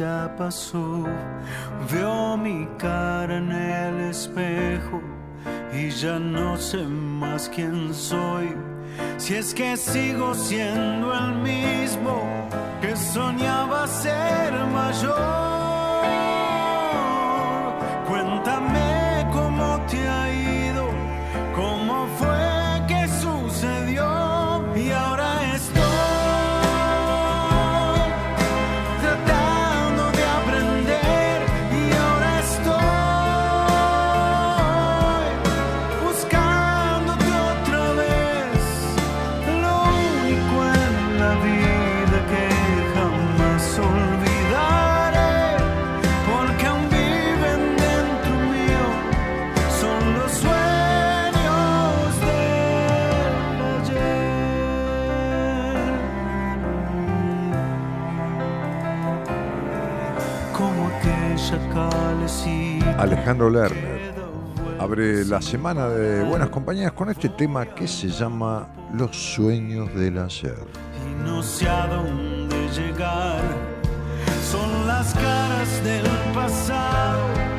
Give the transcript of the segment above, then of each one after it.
Ya pasó. Veo mi cara en el espejo y ya no sé más quién soy. Si es que sigo siendo el mismo que soñaba ser mayor. Alejandro Lerner abre la semana de Buenas Compañías con este tema que se llama Los sueños del ayer. Y no sé a dónde llegar, son las caras del pasado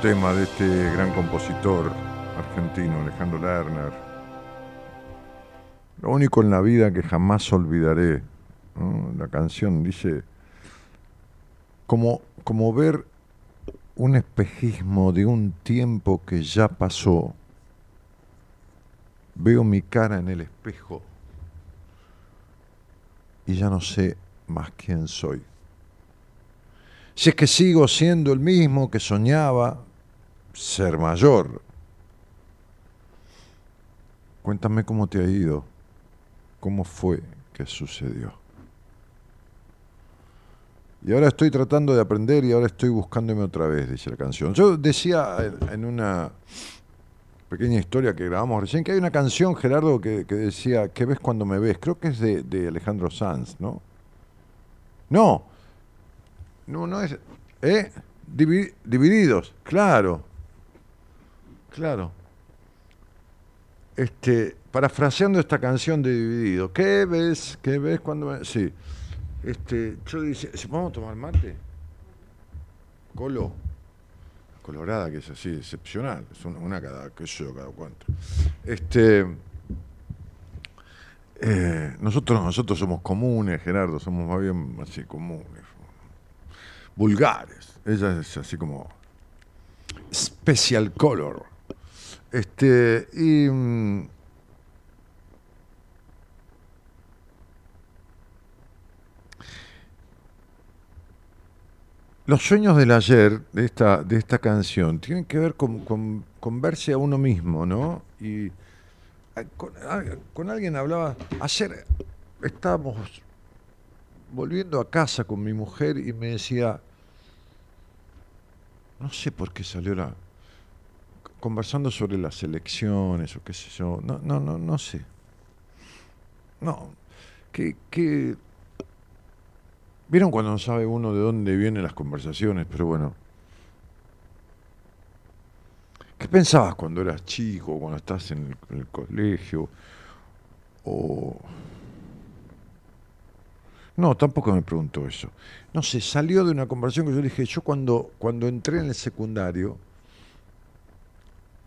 tema de este gran compositor argentino, Alejandro Lerner. Lo único en la vida que jamás olvidaré. La canción dice, como, como ver un espejismo de un tiempo que ya pasó. Veo mi cara en el espejo y ya no sé más quién soy. Si es que sigo siendo el mismo que soñaba ser mayor. Cuéntame cómo te ha ido, cómo fue que sucedió. Y ahora estoy tratando de aprender y ahora estoy buscándome otra vez, dice la canción. Yo decía en una pequeña historia que grabamos recién, que hay una canción, Gerardo, que, decía, ¿qué ves cuando me ves? Creo que es de, Alejandro Sanz, ¿no? No, no, no es... ¿Eh? divididos, claro, claro. Este, parafraseando esta canción de Dividido, ¿qué ves? ¿Qué ves cuando me... Sí. Este, yo dice, ¿vamos a tomar mate? Colo. Colorada, que es así, excepcional. Es una, cada, qué sé yo, cada cuánto. Este. Eh, nosotros, nosotros somos comunes, Gerardo, somos más bien así comunes, vulgares. Ella es así como special color. Este, y Los sueños del ayer de esta, de esta canción tienen que ver con, verse a uno mismo, ¿no? Y ah, ah, con, alguien hablaba, ayer estábamos volviendo a casa con mi mujer y me decía, no sé por qué salió la, conversando sobre las elecciones o qué sé yo, no, no, no, no sé. No, que, que ¿Vieron cuando no sabe uno de dónde vienen las conversaciones? Pero bueno. ¿Qué pensabas cuando eras chico, cuando estás en el, colegio? O... No, tampoco me preguntó eso. No sé, salió de una conversación que yo dije, yo cuando, cuando entré en el secundario,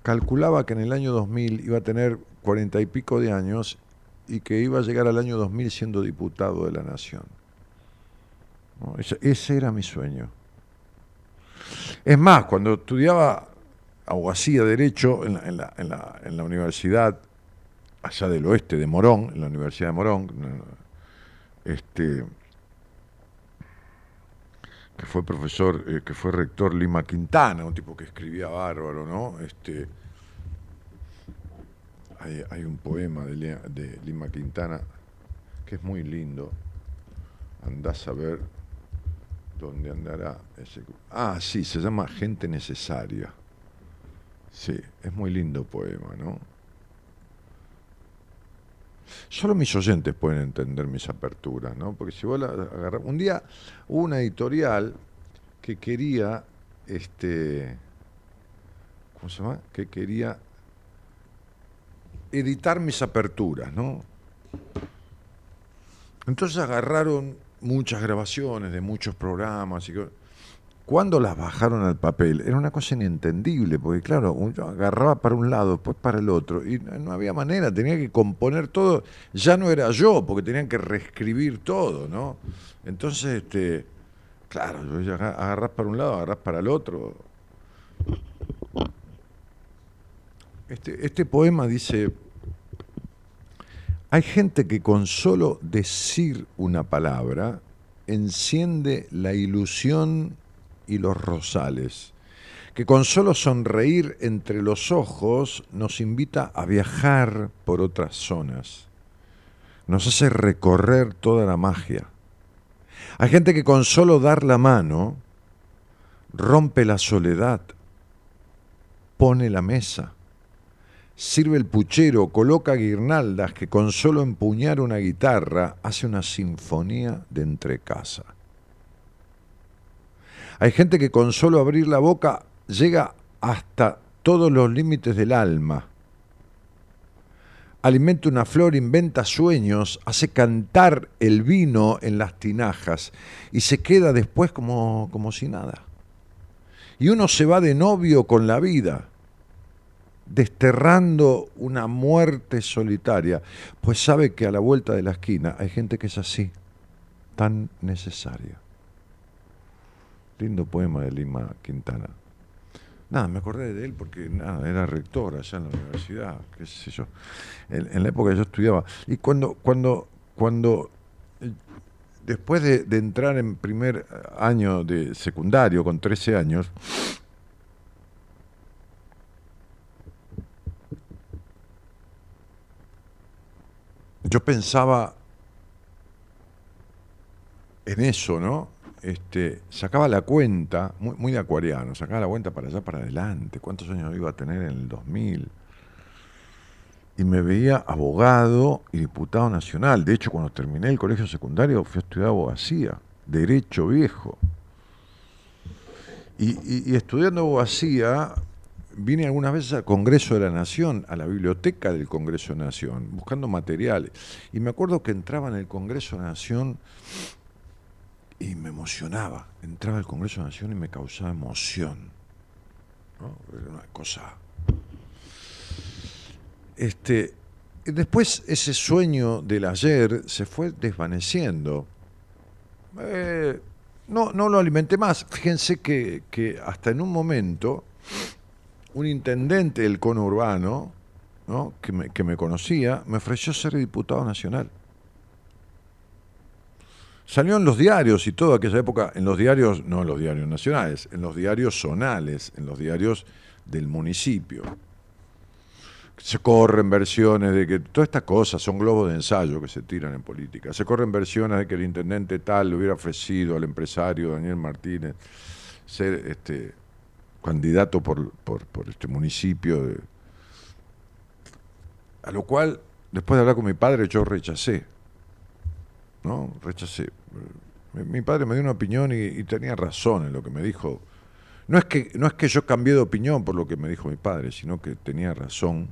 calculaba que en el año 2000 iba a tener cuarenta y pico de años y que iba a llegar al año 2000 siendo diputado de la Nación. Ese, era mi sueño. Es más, cuando estudiaba o hacía Derecho en la, universidad allá del oeste de Morón, en la Universidad de Morón, este, que fue profesor, eh, que fue rector Lima Quintana, un tipo que escribía bárbaro, ¿no? Este, hay, un poema de, de Lima Quintana que es muy lindo. Andás a ver ¿Dónde andará ese? Ah, sí, se llama Gente Necesaria. Sí, es muy lindo poema, ¿no? Solo mis oyentes pueden entender mis aperturas, ¿no? Porque si vos la agarras... Un día hubo una editorial que quería, este... ¿Cómo se llama? Que quería editar mis aperturas, ¿no? Entonces agarraron muchas grabaciones de muchos programas. Y cuando las bajaron al papel, era una cosa inentendible, porque claro, yo agarraba para un lado, después para el otro, y no había manera, tenía que componer todo, ya no era yo, porque tenían que reescribir todo, ¿no? Entonces, este, claro, agarrás para un lado, agarrás para el otro. Este, este poema dice, hay gente que con solo decir una palabra enciende la ilusión y los rosales, que con solo sonreír entre los ojos nos invita a viajar por otras zonas, nos hace recorrer toda la magia. Hay gente que con solo dar la mano rompe la soledad, pone la mesa Sirve el puchero, coloca guirnaldas que con solo empuñar una guitarra hace una sinfonía de entrecasa. Hay gente que con solo abrir la boca llega hasta todos los límites del alma. Alimenta una flor, inventa sueños, hace cantar el vino en las tinajas y se queda después como, como si nada. Y uno se va de novio con la vida desterrando una muerte solitaria, pues sabe que a la vuelta de la esquina hay gente que es así, tan necesaria. Lindo poema de Lima Quintana. Nada, me acordé de él porque nada, era rector allá en la universidad, qué sé yo, en, la época yo estudiaba. Y cuando, cuando, cuando eh, después de, de entrar en primer año de secundario, con 13 años, yo pensaba en eso, ¿no? este, sacaba la cuenta, muy, de acuariano, sacaba la cuenta para allá, para adelante, cuántos años iba a tener en el 2000. Y me veía abogado y diputado nacional. De hecho, cuando terminé el colegio secundario, fui a estudiar abogacía, derecho viejo. Y, y estudiando abogacía, vine algunas veces al Congreso de la Nación, a la biblioteca del Congreso de la Nación, buscando materiales. Y me acuerdo que entraba en el Congreso de la Nación y me emocionaba. Entraba al Congreso de la Nación y me causaba emoción. Era una cosa. Este, después ese sueño del ayer se fue desvaneciendo. Eh, no, no lo alimenté más. Fíjense que, que hasta en un momento un intendente del conurbano, ¿no? que, me, que me conocía, me ofreció ser diputado nacional. Salió en los diarios y todo aquella época, en los diarios, no en los diarios nacionales, en los diarios zonales, en los diarios del municipio. Se corren versiones de que todas estas cosas son globos de ensayo que se tiran en política. Se corren versiones de que el intendente tal le hubiera ofrecido al empresario Daniel Martínez ser este, candidato por, por, este municipio. De... A lo cual, después de hablar con mi padre, yo rechacé. ¿No? Rechacé. Mi, padre me dio una opinión y, tenía razón en lo que me dijo. No es, que, no es que yo cambié de opinión por lo que me dijo mi padre, sino que tenía razón.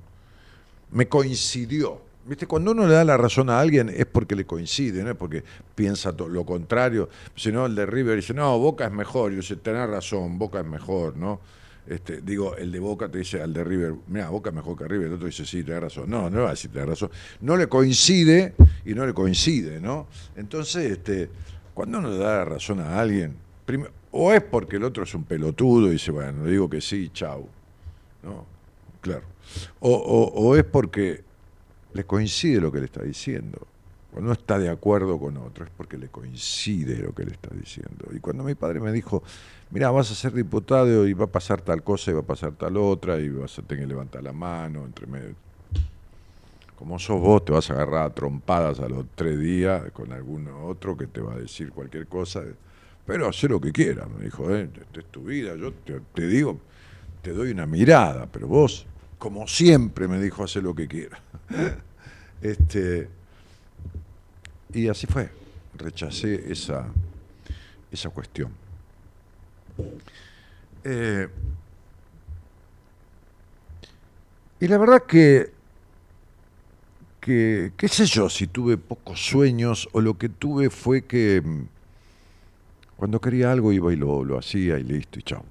Me coincidió. ¿Viste? Cuando uno le da la razón a alguien es porque le coincide, no es porque piensa lo contrario. Si no, el de River dice, no, Boca es mejor. Y dice, tenés razón, Boca es mejor, ¿no? Este, digo, el de Boca te dice al de River, mira, Boca es mejor que River. El otro dice, sí, tenés razón. No, no va a decir, tenés razón. No le coincide y no le coincide, ¿no? Entonces, este, cuando uno le da la razón a alguien, o es porque el otro es un pelotudo y dice, bueno, digo que sí, chau. ¿No? Claro. O, o es porque le coincide lo que le está diciendo. Cuando no está de acuerdo con otro es porque le coincide lo que le está diciendo. Y cuando mi padre me dijo, mira, vas a ser diputado y va a pasar tal cosa y va a pasar tal otra y vas a tener que levantar la mano entre medio. Como sos vos, te vas a agarrar a trompadas a los tres días con alguno otro que te va a decir cualquier cosa. Pero haz lo que quieras, me dijo, ¿eh? esta es tu vida, yo te, te digo, te doy una mirada, pero vos como siempre me dijo, hace lo que quiera. este, y así fue, rechacé esa, esa cuestión. Eh, y la verdad que, qué sé yo, si tuve pocos sueños o lo que tuve fue que mm, cuando quería algo iba y lo, lo hacía y listo y chao.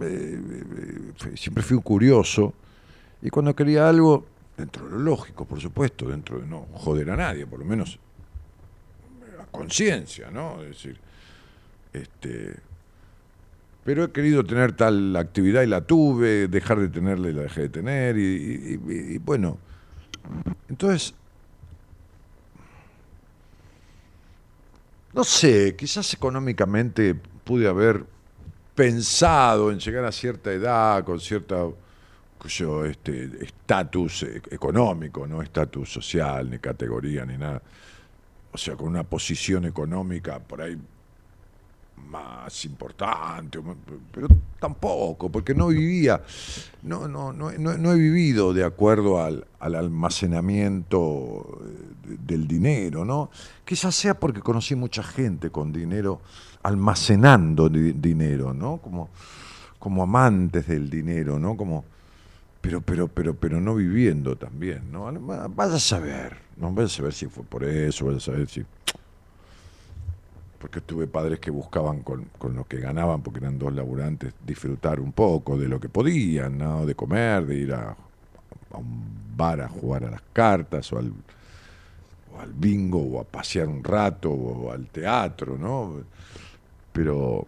Eh, eh, siempre fui un curioso y cuando quería algo, dentro de lo lógico, por supuesto, dentro de no joder a nadie, por lo menos a conciencia, ¿no? Es decir, este, pero he querido tener tal actividad y la tuve, dejar de tenerla y la dejé de tener, y, bueno, entonces, no sé, quizás económicamente pude haber pensado en llegar a cierta edad, con cierta este estatus económico, no estatus social, ni categoría, ni nada. O sea, con una posición económica por ahí más importante, pero tampoco, porque no vivía, no, no, no, no, he vivido de acuerdo al, al almacenamiento del dinero, ¿no? Quizás sea porque conocí mucha gente con dinero almacenando dinero, ¿no? Como, como amantes del dinero, ¿no? Como, pero, pero, pero, pero no viviendo también, ¿no? Vaya a saber, no vaya a saber si fue por eso, vaya a saber si. Porque tuve padres que buscaban con, con lo que ganaban, porque eran dos laburantes, disfrutar un poco de lo que podían, ¿no? De comer, de ir a, a un bar a jugar a las cartas o al, o al bingo o a pasear un rato o al teatro, ¿no? Pero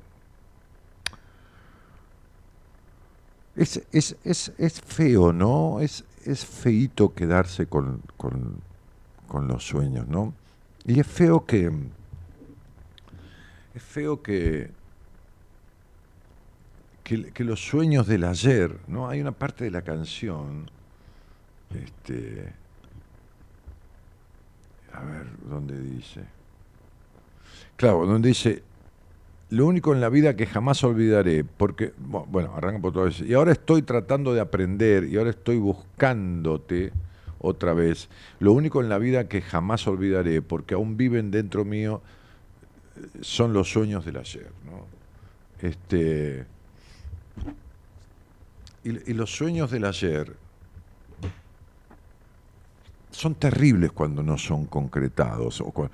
Es, es, es, es feo, ¿no? Es, es feito quedarse con, con, con los sueños, ¿no? Y es feo que. Es feo que, que, los sueños del ayer, ¿no? Hay una parte de la canción. Este. A ver, ¿dónde dice? Claro, donde dice. Lo único en la vida que jamás olvidaré, porque, bueno, arranca por todo eso. Y ahora estoy tratando de aprender y ahora estoy buscándote otra vez. Lo único en la vida que jamás olvidaré, porque aún viven dentro mío, son los sueños del ayer. ¿no? Este, y, los sueños del ayer son terribles cuando no son concretados. O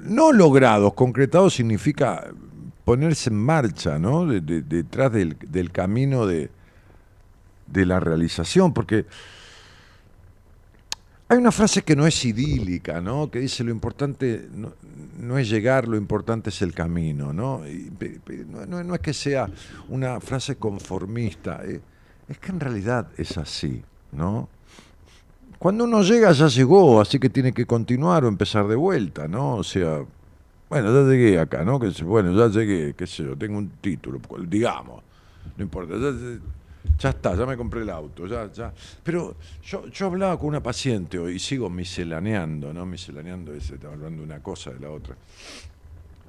no logrados, concretados significa ponerse en marcha, ¿no? detrás del, camino de, de la realización, porque hay una frase que no es idílica, ¿no? Que dice lo importante no, es llegar, lo importante es el camino, ¿no? no, es que sea una frase conformista, eh, es que en realidad es así, ¿no? Cuando uno llega ya llegó, así que tiene que continuar o empezar de vuelta, ¿no? O sea, bueno, ya llegué acá, ¿no? Que, bueno, ya llegué, qué sé yo, tengo un título, digamos, no importa, ya, ya está, ya me compré el auto, ya, ya. Pero yo, yo hablaba con una paciente hoy y sigo miselaneando, ¿no? Miselaneando es, hablando de una cosa de la otra.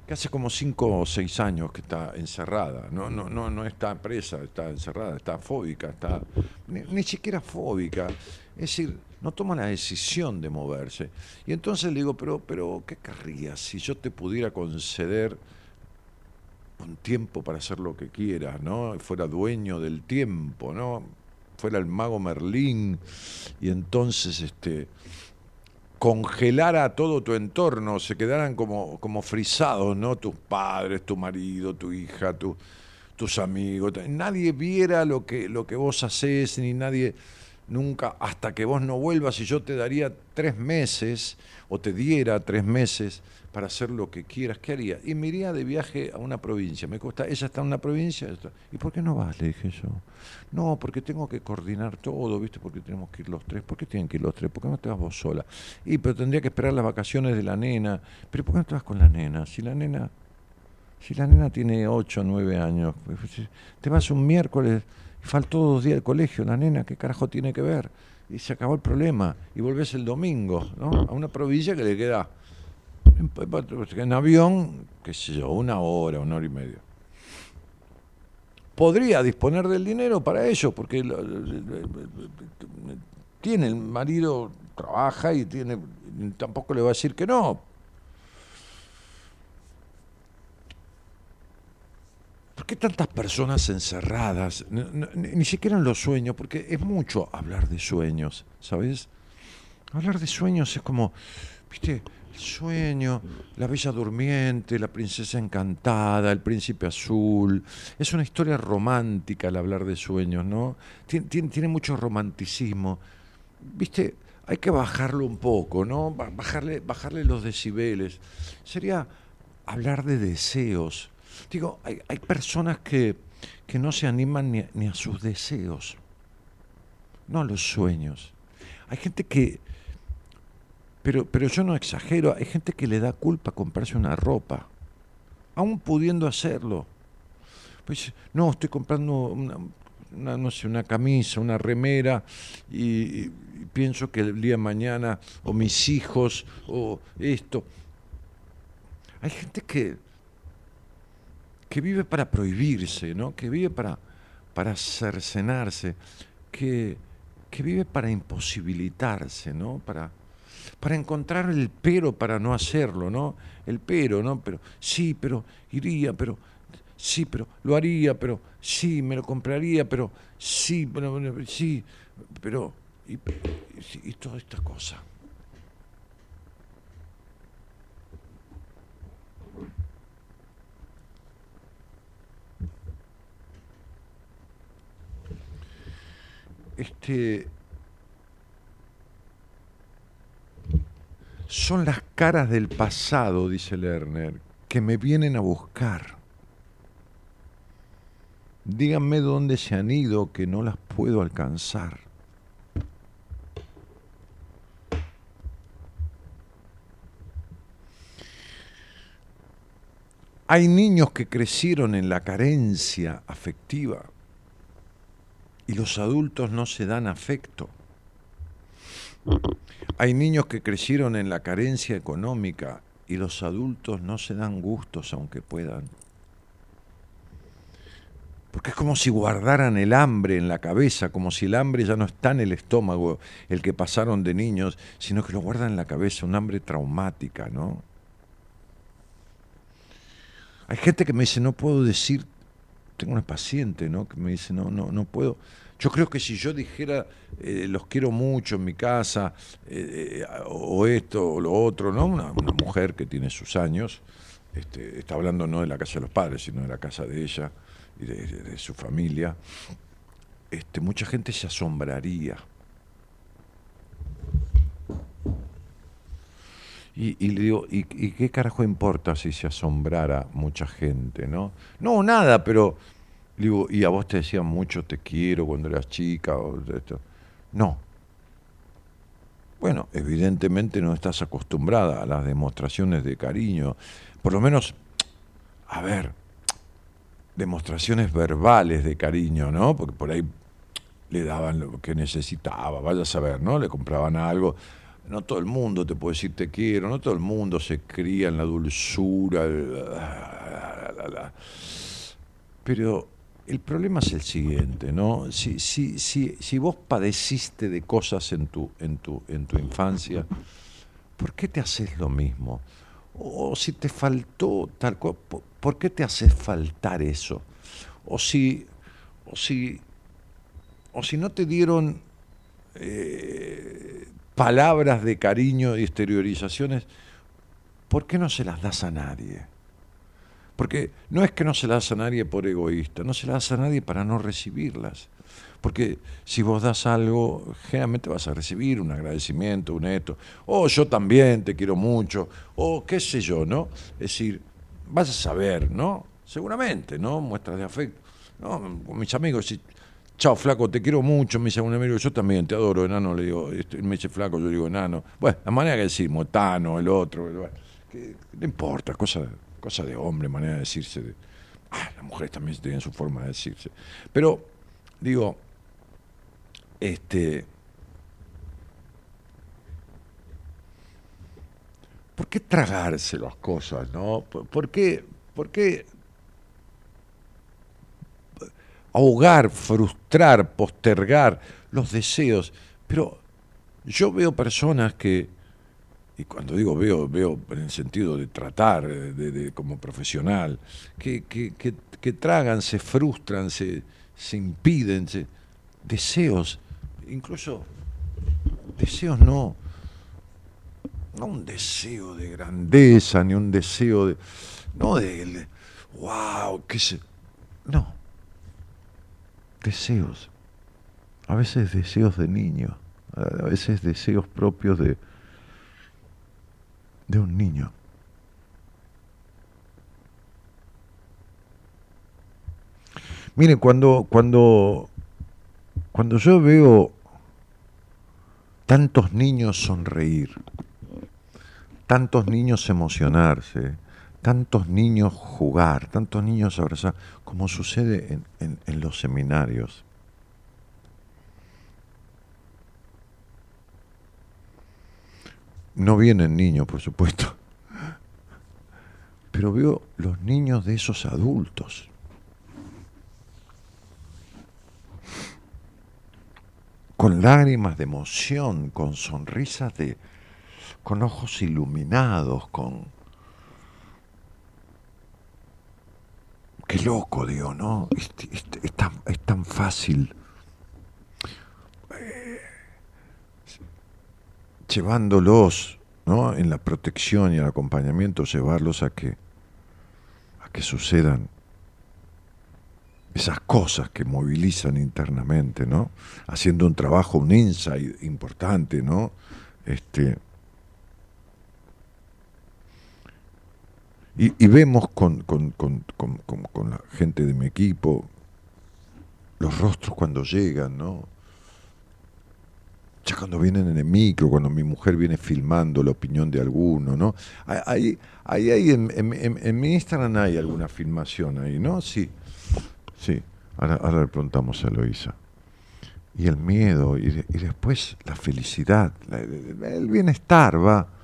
Que hace como cinco o seis años que está encerrada, no, no, no, no está presa, está encerrada, está fóbica, está. Ni, siquiera fóbica. Es decir, no toma la decisión de moverse. Y entonces le digo, pero, pero, ¿qué querrías si yo te pudiera conceder un tiempo para hacer lo que quiera, ¿no? Fuera dueño del tiempo, ¿no? Fuera el mago Merlín y entonces este congelara todo tu entorno, se quedaran como, como frisados, ¿no? Tus padres, tu marido, tu hija, tu, tus amigos. Nadie viera lo que, lo que vos haces, ni nadie nunca, hasta que vos no vuelvas y yo te daría tres meses, o te diera tres meses para hacer lo que quieras, ¿qué haría? Y me iría de viaje a una provincia. Me cuesta, ella está en una provincia. ¿Y por qué no vas? Le dije yo. No, porque tengo que coordinar todo, ¿viste? Porque tenemos que ir los tres. ¿Por qué tienen que ir los tres? ¿Por qué no te vas vos sola? Y pero tendría que esperar las vacaciones de la nena. ¿Pero por qué no te vas con la nena? Si la nena, si la nena tiene ocho o nueve años, pues, te vas un miércoles faltó dos días de colegio, la nena, ¿qué carajo tiene que ver? Y se acabó el problema. Y volvés el domingo, ¿no? A una provincia que le queda en avión, qué sé yo, una hora, una hora y media. Podría disponer del dinero para ello, porque tiene el marido, trabaja y tiene, tampoco le va a decir que no. Qué tantas personas encerradas? ni siquiera en los sueños, porque es mucho hablar de sueños, ¿sabes? Hablar de sueños es como, viste, sueño, la bella durmiente, la princesa encantada, el príncipe azul. Es una historia romántica al hablar de sueños, ¿no? Tiene, mucho romanticismo. Viste, hay que bajarlo un poco, ¿no? Bajarle, bajarle los decibeles. Sería hablar de deseos. Digo, hay, personas que, que, no se animan ni a sus deseos, no a los sueños. Hay gente que, pero, pero yo no exagero, hay gente que le da culpa comprarse una ropa, aún pudiendo hacerlo. Pues no, estoy comprando una, no sé, una camisa, una remera y, pienso que el día de mañana o mis hijos o esto. Hay gente que, que vive para prohibirse, ¿no? que vive para, para cercenarse, que, que vive para imposibilitarse, ¿no? para, para encontrar el pero para no hacerlo, ¿no? El pero, ¿no? Pero sí, pero iría, pero sí, pero lo haría, pero sí, me lo compraría, pero sí, pero sí, pero y, y, toda esta cosa. Este Son las caras del pasado, dice Lerner, que me vienen a buscar. Díganme dónde se han ido que no las puedo alcanzar. Hay niños que crecieron en la carencia afectiva y los adultos no se dan afecto. Hay niños que crecieron en la carencia económica y los adultos no se dan gustos aunque puedan. porque es como si guardaran el hambre en la cabeza, como si el hambre ya no está en el estómago, el que pasaron de niños, sino que lo guardan en la cabeza, un hambre traumática, ¿no? Hay gente que me dice, no puedo decir, tengo una paciente, ¿no? Que me dice, no, no, no puedo. Yo creo que si yo dijera, eh, los quiero mucho en mi casa, eh, eh, o esto o lo otro, ¿no? Una, mujer que tiene sus años, este, está hablando no de la casa de los padres, sino de la casa de ella y de, su familia, este, mucha gente se asombraría. Y, le digo, ¿y, qué carajo importa si se asombrara mucha gente, no? No, nada, pero digo, y a vos te decían mucho te quiero cuando eras chica o esto. No. Bueno, evidentemente no estás acostumbrada a las demostraciones de cariño. Por lo menos, a ver, demostraciones verbales de cariño, ¿no? Porque por ahí le daban lo que necesitaba, vaya a saber, ¿no? Le compraban algo. No todo el mundo te puede decir te quiero, no todo el mundo se cría en la dulzura. Pero el problema es el siguiente, ¿no? Si, si, si, si vos padeciste de cosas en tu, en, tu, en tu infancia, ¿por qué te haces lo mismo? O si te faltó tal cosa, ¿por qué te hace faltar eso? O si, o si, o si no te dieron eh, palabras de cariño y exteriorizaciones, ¿por qué no se las das a nadie? Porque no es que no se las das a nadie por egoísta, no se las das a nadie para no recibirlas. Porque si vos das algo, generalmente vas a recibir un agradecimiento, un esto, o yo también te quiero mucho, o qué sé yo, ¿no? Es decir, vas a saber, ¿no? Seguramente, ¿no? Muestras de afecto. ¿no? mis amigos, si, chao flaco, te quiero mucho, me dice un amigo, yo también te adoro, enano, le digo, este, me dice flaco, yo digo enano. Bueno, la manera que decimos, Tano, el otro, que, no importa, cosa, cosa de hombre, manera de decirse. ah, las mujeres también tienen su forma de decirse. Pero, digo, este ¿por qué tragarse las cosas? ¿no? ¿Por, qué, ¿Por qué ahogar, frustrar, postergar los deseos? Pero yo veo personas que, y cuando digo veo, veo en el sentido de tratar de, como profesional, que, que, tragan, se frustran, se, se impiden, deseos, incluso deseos no no un deseo de grandeza, ni un deseo de, no de, wow, qué sé, no, deseos, a veces deseos de niño, a veces deseos propios de, de un niño. Mire, cuando, cuando, cuando yo veo tantos niños sonreír, tantos niños emocionarse, tantos niños jugar, tantos niños abrazar, como sucede en, los seminarios. No vienen niños, por supuesto, pero veo los niños de esos adultos. con lágrimas de emoción, con sonrisas de, con ojos iluminados, con... Qué loco, digo, ¿no? Es, tan, fácil. Eh, llevándolos, ¿no? En la protección y el acompañamiento, llevarlos a que, a que sucedan esas cosas que movilizan internamente, ¿no? Haciendo un trabajo, un insight importante, ¿no? Este, Y, vemos con, con, la gente de mi equipo los rostros cuando llegan, ¿no? Ya cuando vienen en el micro, cuando mi mujer viene filmando la opinión de alguno, ¿no? Ahí, ahí, en, en, mi Instagram hay alguna filmación ahí, ¿no? Sí, sí. Ahora, ahora le preguntamos a Eloisa. Y el miedo, y, y después la felicidad, el bienestar va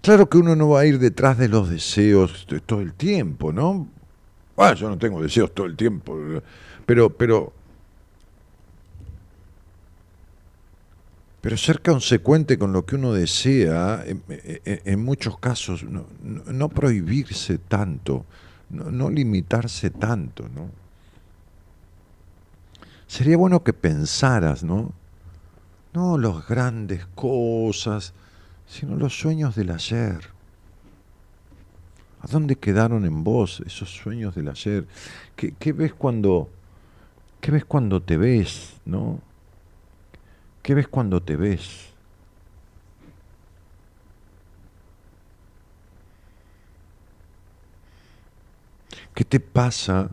Claro que uno no va a ir detrás de los deseos todo el tiempo, ¿no? Ah, yo no tengo deseos todo el tiempo, pero, pero, pero ser consecuente con lo que uno desea, en, muchos casos, no, prohibirse tanto, no, no, limitarse tanto, ¿no? Sería bueno que pensaras, ¿no? No las grandes cosas, sino los sueños del ayer. ¿A dónde quedaron en vos esos sueños del ayer? ¿Qué, ves cuando qué ves cuando te ves, no? ¿Qué ves cuando te ves? ¿Qué te pasa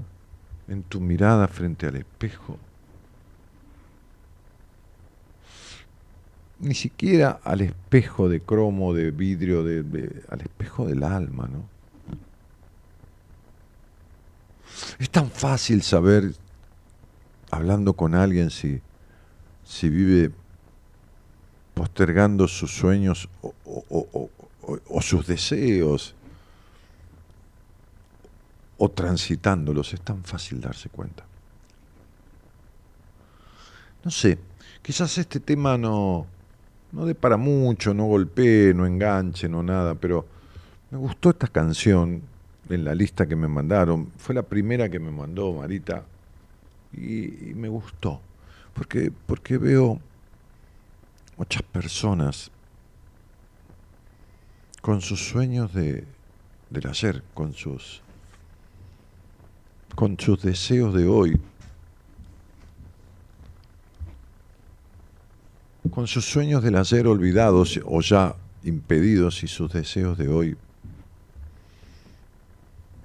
en tu mirada frente al espejo? Ni siquiera al espejo de cromo, de vidrio, de, al espejo del alma, ¿no? Es tan fácil saber, hablando con alguien, si, si vive postergando sus sueños o sus deseos o transitándolos, es tan fácil darse cuenta. No sé, quizás este tema no, no de para mucho, no golpee, no enganche, no nada, pero me gustó esta canción en la lista que me mandaron. Fue la primera que me mandó Marita y, me gustó, porque, porque veo muchas personas con sus sueños de, del ayer, con sus, con sus deseos de hoy, con sus sueños del ayer olvidados o ya impedidos y sus deseos de hoy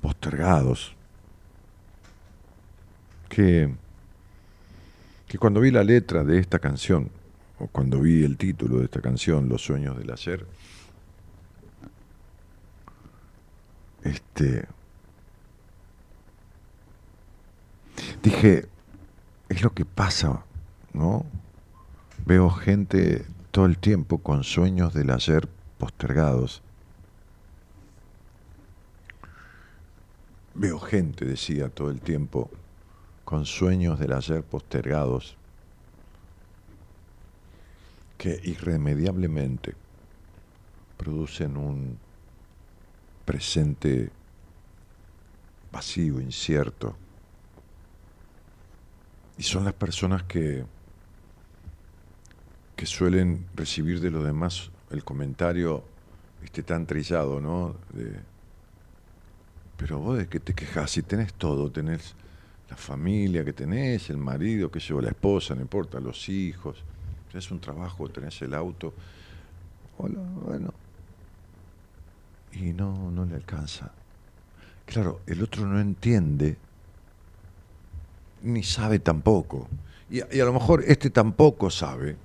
postergados. Que, que cuando vi la letra de esta canción, o cuando vi el título de esta canción, Los sueños del ayer, este, dije, es lo que pasa, ¿no? Veo gente todo el tiempo con sueños del ayer postergados. Veo gente, decía todo el tiempo, con sueños del ayer postergados que irremediablemente producen un presente vacío, incierto. Y son las personas que que suelen recibir de los demás el comentario este, tan trillado, ¿no? pero vos de qué te quejas si tenés todo, tenés la familia que tenés, el marido, que lleva la esposa, no importa, los hijos, tenés un trabajo, tenés el auto. Hola, bueno. Y no, no le alcanza. Claro, el otro no entiende, ni sabe tampoco. Y a lo mejor este tampoco sabe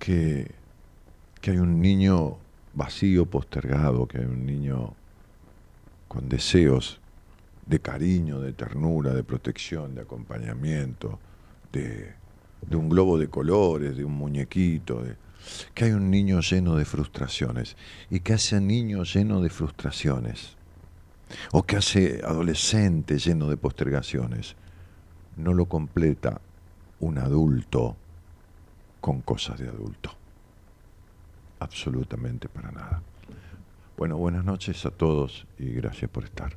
que, hay un niño vacío, postergado, que hay un niño con deseos de cariño, de ternura, de protección, de acompañamiento, de, un globo de colores, de un muñequito, de, que hay un niño lleno de frustraciones. Y que hace niño lleno de frustraciones o que hace adolescente lleno de postergaciones, no lo completa un adulto con cosas de adulto. Absolutamente para nada. Bueno, buenas noches a todos y gracias por estar.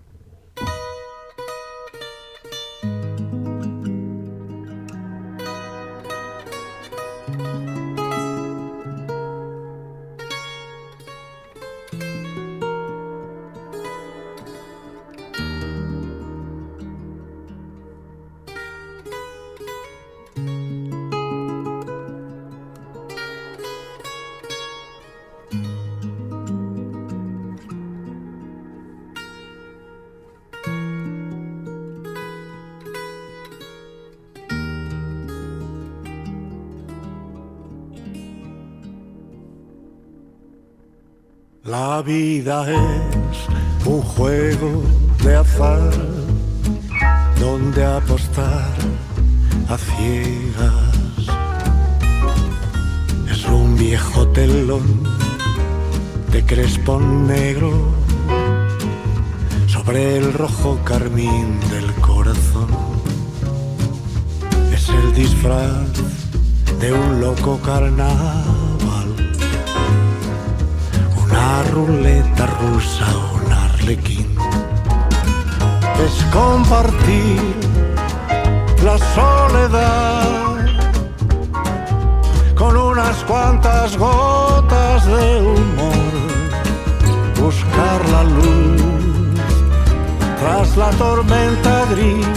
Vida es un juego de azar donde apostar a ciegas es un viejo telón de crespón negro sobre el rojo carmín del corazón. Es el disfraz de un loco carnaval, ruleta rusa, un arlequín. Es compartir la soledad con unas cuantas gotas de humor, buscar la luz tras la tormenta gris,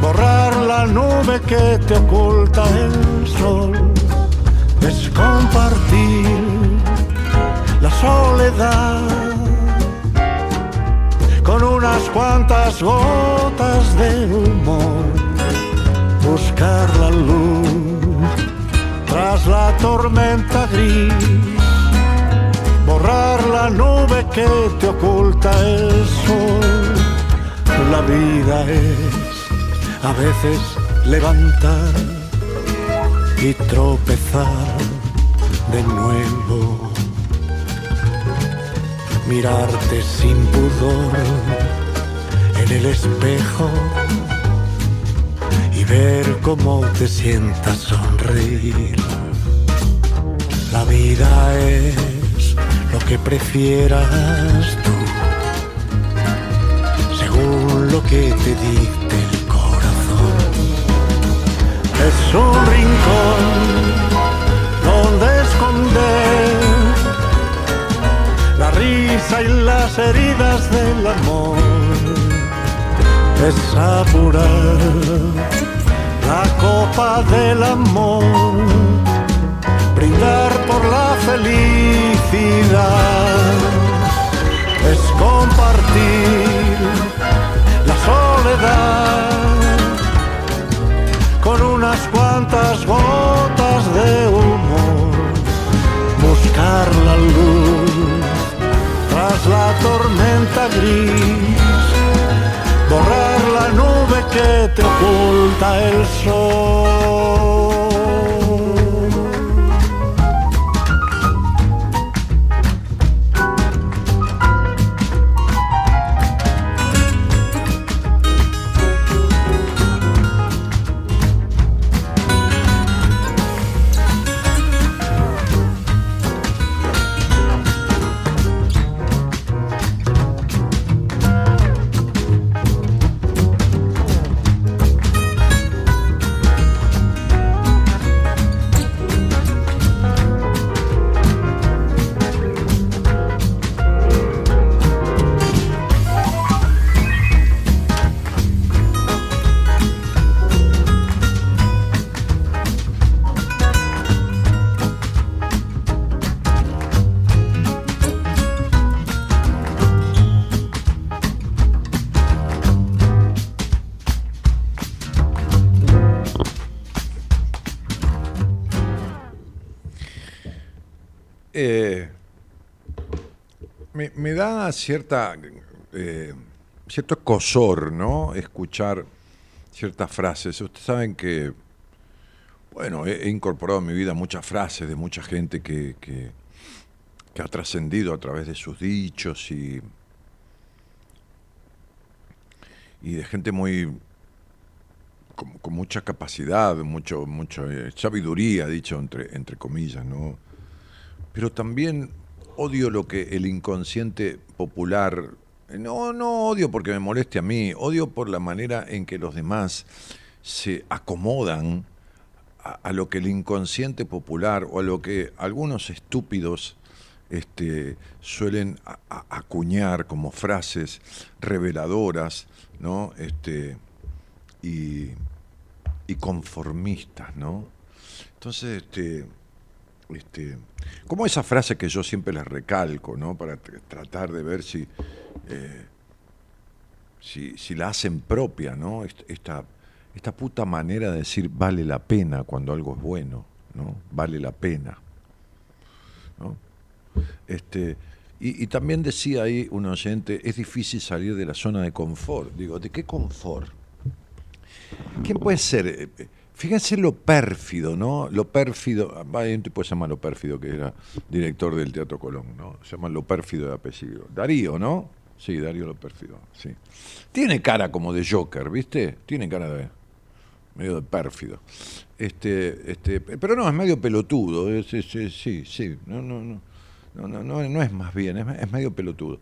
borrar la nube que te oculta el sol, es compartir la soledad con unas cuantas gotas de humor, buscar la luz tras la tormenta gris, borrar la nube que te oculta el sol. La vida es a veces levantar y tropezar de nuevo. Mirarte sin pudor en el espejo ver cómo te sientas sonreír. La vida es lo que prefieras tú, según lo que te dicte el corazón. Es un rincón risa y las heridas del amor. Es apurar la copa del amor, brindar por la felicidad, es compartir la soledad con unas cuantas gotas tormenta gris borrar la nube que te oculta el sol. Cierta, eh, cierto cosor, ¿no? Escuchar ciertas frases. Ustedes saben que, bueno, he, incorporado en mi vida muchas frases de mucha gente que, que, ha trascendido a través de sus dichos y, y de gente muy con, mucha capacidad, mucho, mucho eh, sabiduría, dicho entre, entre comillas, ¿no? Pero también odio lo que el inconsciente popular, no, no odio porque me moleste a mí, odio por la manera en que los demás se acomodan a, lo que el inconsciente popular o a lo que algunos estúpidos este, suelen acuñar como frases reveladoras, ¿no? Este, y, y conformistas, ¿no? Entonces, este, este, como esa frase que yo siempre les recalco, ¿no? Para tratar de ver si, eh, si, si, la hacen propia, ¿no? Esta, esta puta manera de decir vale la pena cuando algo es bueno, ¿no? Vale la pena. ¿no? Este, y, y, también decía ahí un oyente, es difícil salir de la zona de confort. Digo, ¿de qué confort? ¿Quién puede ser? Fíjense lo pérfido, ¿no? Lo pérfido. Hay un tipo que se llama Lo Pérfido, que era director del Teatro Colón, ¿no? Se llama Lo Pérfido de apellido. Darío, ¿no? Sí, Darío Lo Pérfido, sí. Tiene cara como de Joker, ¿viste? Tiene cara de. medio de pérfido. Este, este, pero no, es medio pelotudo. sí, sí, sí. No, no, no. No, no, no, no es más bien, es, medio pelotudo.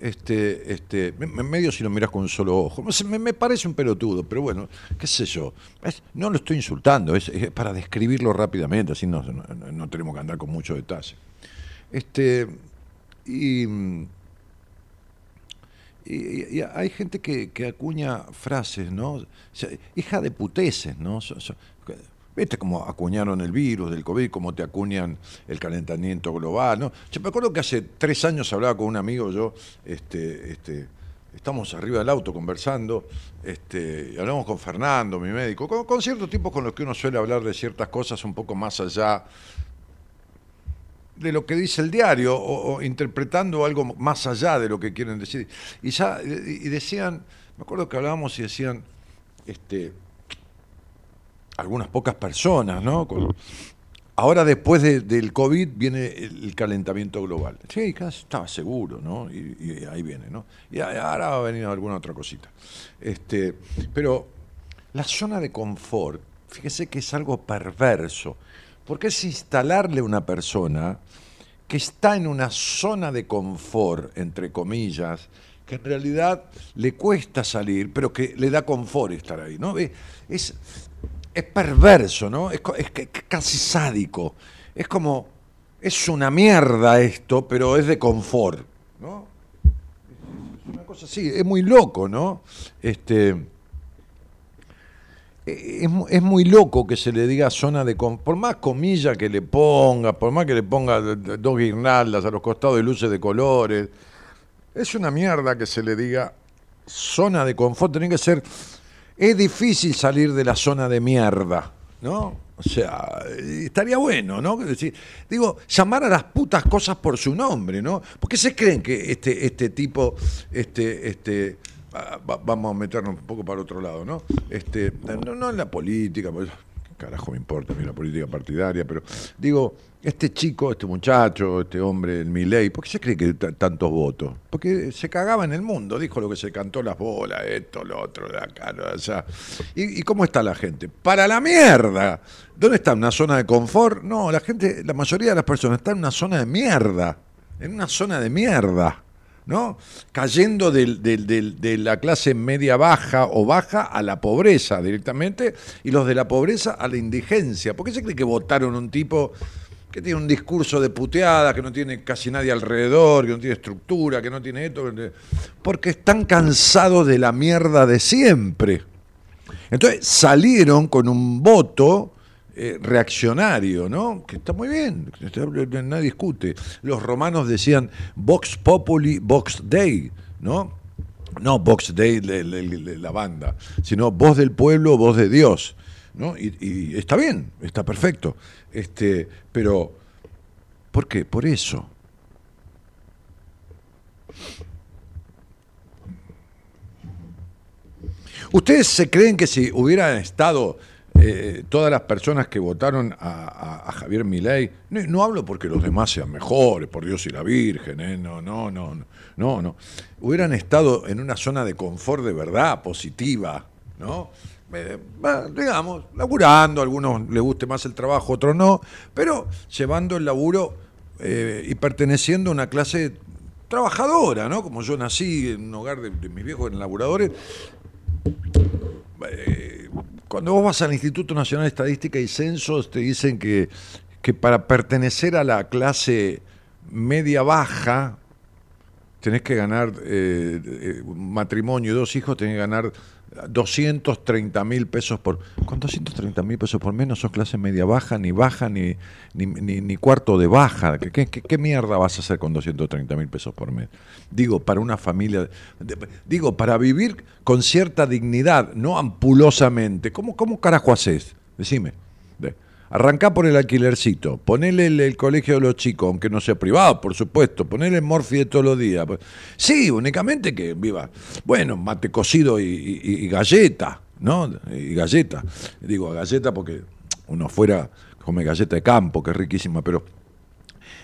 Este, este, medio si lo miras con un solo ojo. Me, parece un pelotudo, pero bueno, qué sé yo. no lo estoy insultando, es, para describirlo rápidamente, así no, no, tenemos que andar con mucho detalle. Este, y, y, hay gente que, acuña frases, ¿no? hija de puteces, ¿no? ¿Viste cómo acuñaron el virus del COVID, cómo te acuñan el calentamiento global? ¿no? Yo me acuerdo que hace tres años hablaba con un amigo, yo, este, este, estamos arriba del auto conversando, este, y hablamos con Fernando, mi médico, con, ciertos tipos con los que uno suele hablar de ciertas cosas un poco más allá de lo que dice el diario o, interpretando algo más allá de lo que quieren decir. Y ya y decían, me acuerdo que hablábamos y decían, este, algunas pocas personas, ¿no? ahora después del COVID viene el, calentamiento global. Sí, casi estaba seguro, ¿no? Y, ahí viene, ¿no? Y ahora va a venir alguna otra cosita. Este, pero la zona de confort, fíjese que es algo perverso, porque es instalarle a una persona que está en una zona de confort, entre comillas, que en realidad le cuesta salir, pero que le da confort estar ahí, ¿no? Es, es perverso, ¿no? Es, casi sádico. Es como, es una mierda esto, pero es de confort, ¿no? Es una cosa así, es muy loco, ¿no? Este, es, es, muy loco que se le diga zona de confort, por más comillas que le ponga, por más que le ponga dos guirnaldas a los costados de luces de colores, es una mierda que se le diga zona de confort, tiene que ser es difícil salir de la zona de mierda, ¿no? O sea, estaría bueno, ¿no? decir, digo, llamar a las putas cosas por su nombre, ¿no? ¿Por qué se creen que este, este tipo, este, este, vamos a meternos un poco para otro lado, ¿no? Este, no, no en la política, pues, carajo me importa a mí la política partidaria, pero digo, este chico, este muchacho, este hombre, el Milei, ¿por qué se cree que tantos votos? Porque se cagaba en el mundo, dijo lo que se cantó las bolas, esto, lo otro, acá, de allá. ¿Y, cómo está la gente? ¡Para la mierda! ¿Dónde está? ¿Una zona de confort? No, la gente, la mayoría de las personas están en una zona de mierda. En una zona de mierda. ¿No? Cayendo de la clase media baja o baja a la pobreza directamente y los de la pobreza a la indigencia. ¿Por qué se cree que votaron un tipo que tiene un discurso de puteada, que no tiene casi nadie alrededor, que no tiene estructura, que no tiene esto? Porque están cansados de la mierda de siempre. Entonces salieron con un voto eh, reaccionario, ¿no? Que está muy bien, nadie discute. Los romanos decían Vox Populi, Vox Dei, ¿no? No Vox Dei, la banda, sino voz del pueblo, voz de Dios. ¿no? Y, está bien, está perfecto. Este, pero, ¿por qué? Por eso. ¿Ustedes se creen que si hubieran estado eh, todas las personas que votaron a, Javier Milei, no, hablo porque los demás sean mejores, por Dios y la Virgen, eh, no, no, no, no, no, hubieran estado en una zona de confort de verdad, positiva, ¿no? Eh, digamos, laburando, a algunos les guste más el trabajo, otros no, pero llevando el laburo y perteneciendo a una clase trabajadora, ¿no? Como yo nací en un hogar de, mis viejos laburadores, cuando vos vas al Instituto Nacional de Estadística y Censos, te dicen que, que para pertenecer a la clase media-baja, tenés que ganar eh, eh, matrimonio y dos hijos, tenés que ganar 230 mil pesos por... Con 230 mil pesos por mes no sos clase media baja, ni baja, ni, ni, ni, cuarto de baja. ¿Qué, ¿Qué, mierda vas a hacer con 230 mil pesos por mes? Digo, para una familia... Digo, para vivir con cierta dignidad, no ampulosamente. ¿Cómo, cómo carajo haces? Decime. Arrancá por el alquilercito, ponele el, colegio de los chicos, aunque no sea privado, por supuesto, ponele el morfi de todos los días. Sí, únicamente que viva, bueno, mate cocido y, galleta, ¿no? Y galleta. Digo, galleta porque uno fuera come galleta de campo, que es riquísima, pero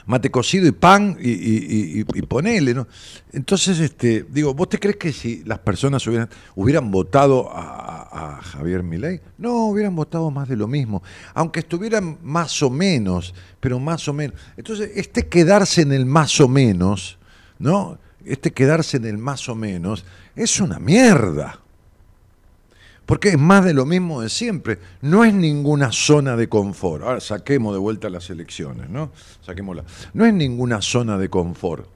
mate cocido y pan y, ponele, ¿no? Entonces, este, digo, ¿vos te crees que si las personas hubieran, votado a, a, Javier Milei? No, hubieran votado más de lo mismo, aunque estuvieran más o menos, pero más o menos. Entonces, este quedarse en el más o menos, ¿no? Este quedarse en el más o menos es una mierda porque es más de lo mismo de siempre. No es ninguna zona de confort. Ahora saquemos de vuelta las elecciones, ¿no? Saquémosla. No es ninguna zona de confort.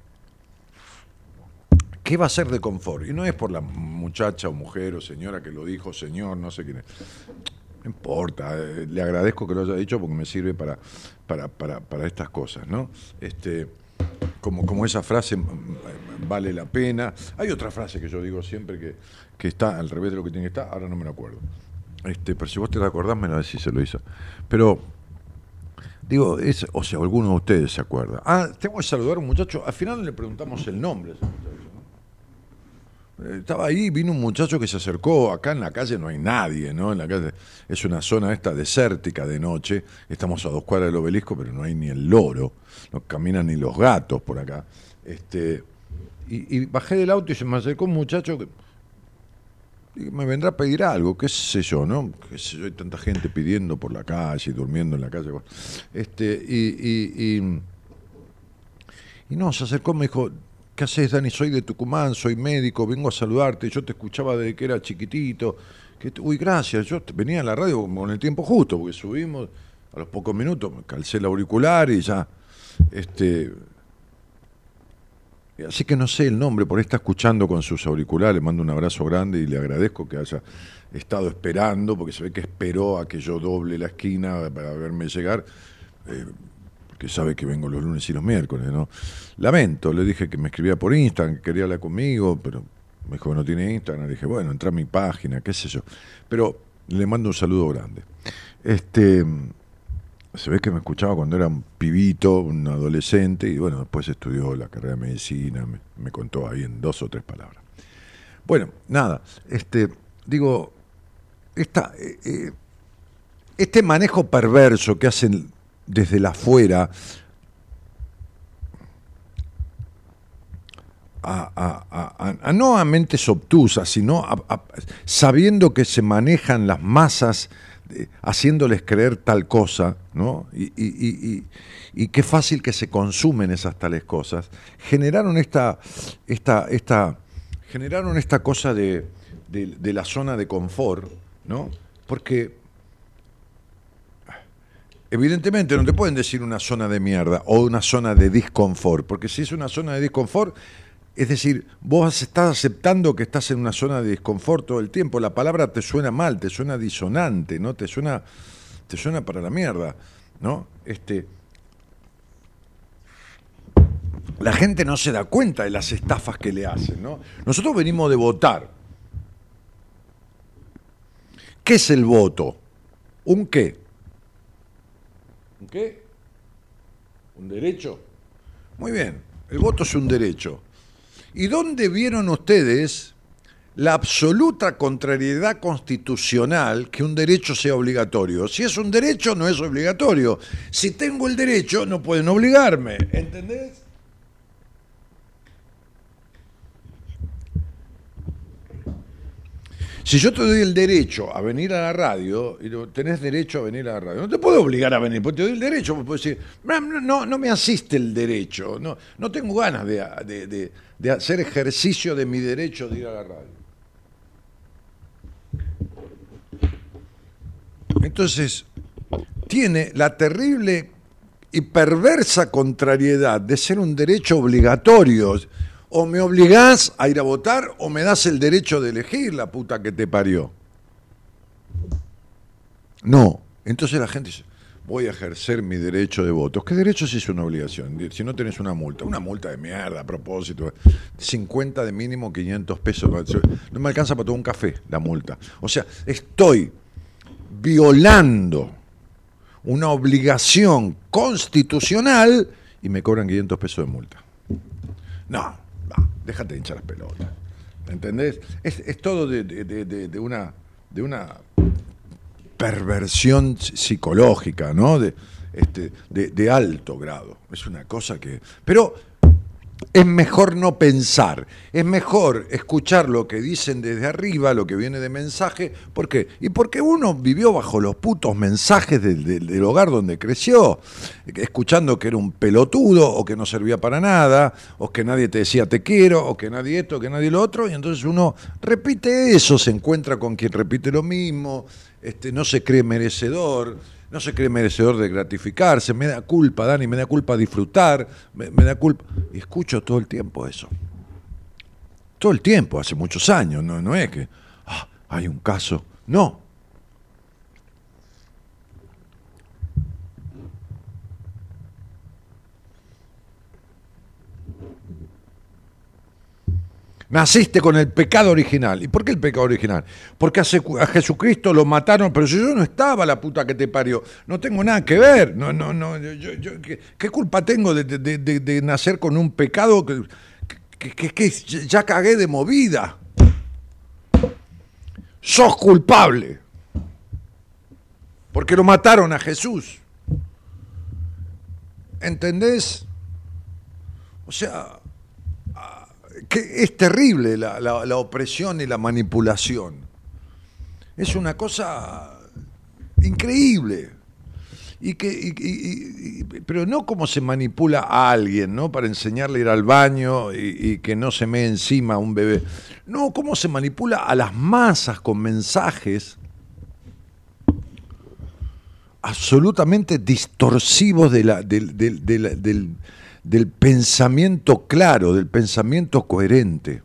¿Qué va a ser de confort? Y no es por la muchacha o mujer o señora que lo dijo, señor, no sé quién es. No importa, eh, le agradezco que lo haya dicho porque me sirve para, para, para, para estas cosas, ¿no? Este, como, como esa frase vale la pena. Hay otra frase que yo digo siempre que, que está al revés de lo que tiene que estar, ahora no me lo acuerdo. Este, pero si vos te la acordás, me lo decís, se lo hizo. Pero, digo, es, o sea, alguno de ustedes se acuerda. Ah, tengo que saludar a un muchacho, al final le preguntamos el nombre a ese muchacho. Eh, estaba ahí, vino un muchacho que se acercó, acá en la calle no hay nadie, ¿no? En la calle es una zona esta desértica de noche, estamos a dos cuadras del obelisco, pero no hay ni el loro, no caminan ni los gatos por acá. Este, y, y bajé del auto y se me acercó un muchacho que me vendrá a pedir algo, qué sé yo, ¿no? Qué sé yo, hay tanta gente pidiendo por la calle, durmiendo en la calle. Este, y, y, y, no, se acercó, me dijo, ¿qué haces, Dani? Soy de Tucumán, soy médico, vengo a saludarte, yo te escuchaba desde que era chiquitito. Uy, gracias, yo venía a la radio con el tiempo justo, porque subimos a los pocos minutos, me calcé el auricular y ya, este, Así que no sé el nombre, por ahí está escuchando con sus auriculares, le mando un abrazo grande y le agradezco que haya estado esperando, porque se ve que esperó a que yo doble la esquina para verme llegar, eh, porque sabe que vengo los lunes y los miércoles, ¿no? Lamento, le dije que me escribía por Instagram, que quería hablar conmigo, pero me dijo que no tiene Instagram, le dije, bueno, entra a mi página, qué sé yo. Pero le mando un saludo grande. Este se ve que me escuchaba cuando era un pibito, un adolescente, y bueno, después estudió la carrera de medicina, me, contó ahí en dos o tres palabras. Bueno, nada, este, digo, esta, eh, eh, este manejo perverso que hacen desde afuera a, no a mentes obtusas, sino sabiendo que se manejan las masas haciéndoles creer tal cosa, ¿no? Y, qué fácil que se consumen esas tales cosas, generaron esta, esta, esta, generaron esta cosa de, de, la zona de confort, ¿no? Porque evidentemente no te pueden decir una zona de mierda o una zona de disconfort, porque si es una zona de disconfort, es decir, vos estás aceptando que estás en una zona de desconfort todo el tiempo. La palabra te suena mal, te suena disonante, ¿no? Te suena, te suena para la mierda, ¿no? Este, la gente no se da cuenta de las estafas que le hacen, ¿no? Nosotros venimos de votar. ¿Qué es el voto? ¿Un qué? ¿Un qué? ¿Un derecho? Muy bien, el voto es un derecho. ¿Y dónde vieron ustedes la absoluta contrariedad constitucional que un derecho sea obligatorio? Si es un derecho, no es obligatorio. Si tengo el derecho, no pueden obligarme. ¿Entendés? Si yo te doy el derecho a venir a la radio, y tenés derecho a venir a la radio, no te puedo obligar a venir, porque te doy el derecho, puedo decir, no, no me asiste el derecho, no, no tengo ganas de hacer ejercicio de mi derecho de ir a la radio. Entonces, tiene la terrible y perversa contrariedad de ser un derecho obligatorio o me obligás a ir a votar o me das el derecho de elegir la puta que te parió. No. Entonces la gente dice, voy a ejercer mi derecho de voto. ¿Qué derecho si es una obligación? Si no tenés una multa, una multa de mierda a propósito, 50 de mínimo, 500 pesos, no me alcanza para todo un café la multa. O sea, estoy violando una obligación constitucional y me cobran 500 pesos de multa. No, déjate de hinchar las pelotas. ¿Entendés? Es, todo de, una, de una perversión psicológica, ¿no? De, este, de, alto grado. Es una cosa que. Pero es mejor no pensar, es mejor escuchar lo que dicen desde arriba, lo que viene de mensaje. ¿Por qué? Y porque uno vivió bajo los putos mensajes del, del- hogar donde creció, escuchando que era un pelotudo o que no servía para nada, o que nadie te decía te quiero, o que nadie esto, que nadie lo otro, y entonces uno repite eso, se encuentra con quien repite lo mismo, este, no se cree merecedor. No se cree merecedor de gratificarse, me da culpa, Dani, me da culpa disfrutar, me, da culpa. Y escucho todo el tiempo eso. Todo el tiempo, hace muchos años, no, no es que ah, hay un caso. No. Naciste con el pecado original. ¿Y por qué el pecado original? Porque a Jesucristo lo mataron, pero si yo no estaba la puta que te parió, no tengo nada que ver. No, no, no. ¿qué, culpa tengo de, nacer con un pecado que, que- que- que ya cagué de movida? Sos culpable. Porque lo mataron a Jesús. ¿Entendés? O sea, que es terrible la, la- opresión y la manipulación. Es una cosa increíble. Y que, pero no como se manipula a alguien, ¿no? Para enseñarle a ir al baño y, que no se me encima a un bebé. No, cómo se manipula a las masas con mensajes absolutamente distorsivos de la- del- del pensamiento claro, del pensamiento coherente.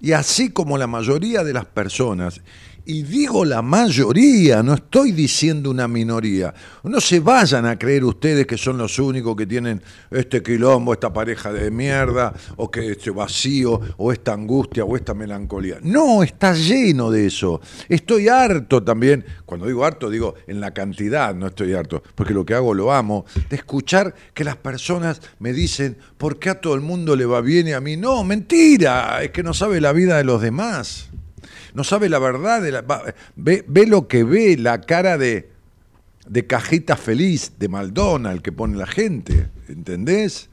Y así como la mayoría de las personas, y digo la mayoría, no estoy diciendo una minoría, no se vayan a creer ustedes que son los únicos que tienen este quilombo, esta pareja de mierda, o que este vacío, o esta angustia, o esta melancolía. No, está lleno de eso. Estoy harto también, cuando digo harto, digo en la cantidad, no estoy harto, porque lo que hago lo amo, de escuchar que las personas me dicen, ¿por qué a todo el mundo le va bien y a mí no? Mentira, es que no sabe la vida de los demás. No sabe la verdad, de la- ve, ve lo que ve, la cara de, de cajita feliz de McDonald's que pone la gente, ¿entendés?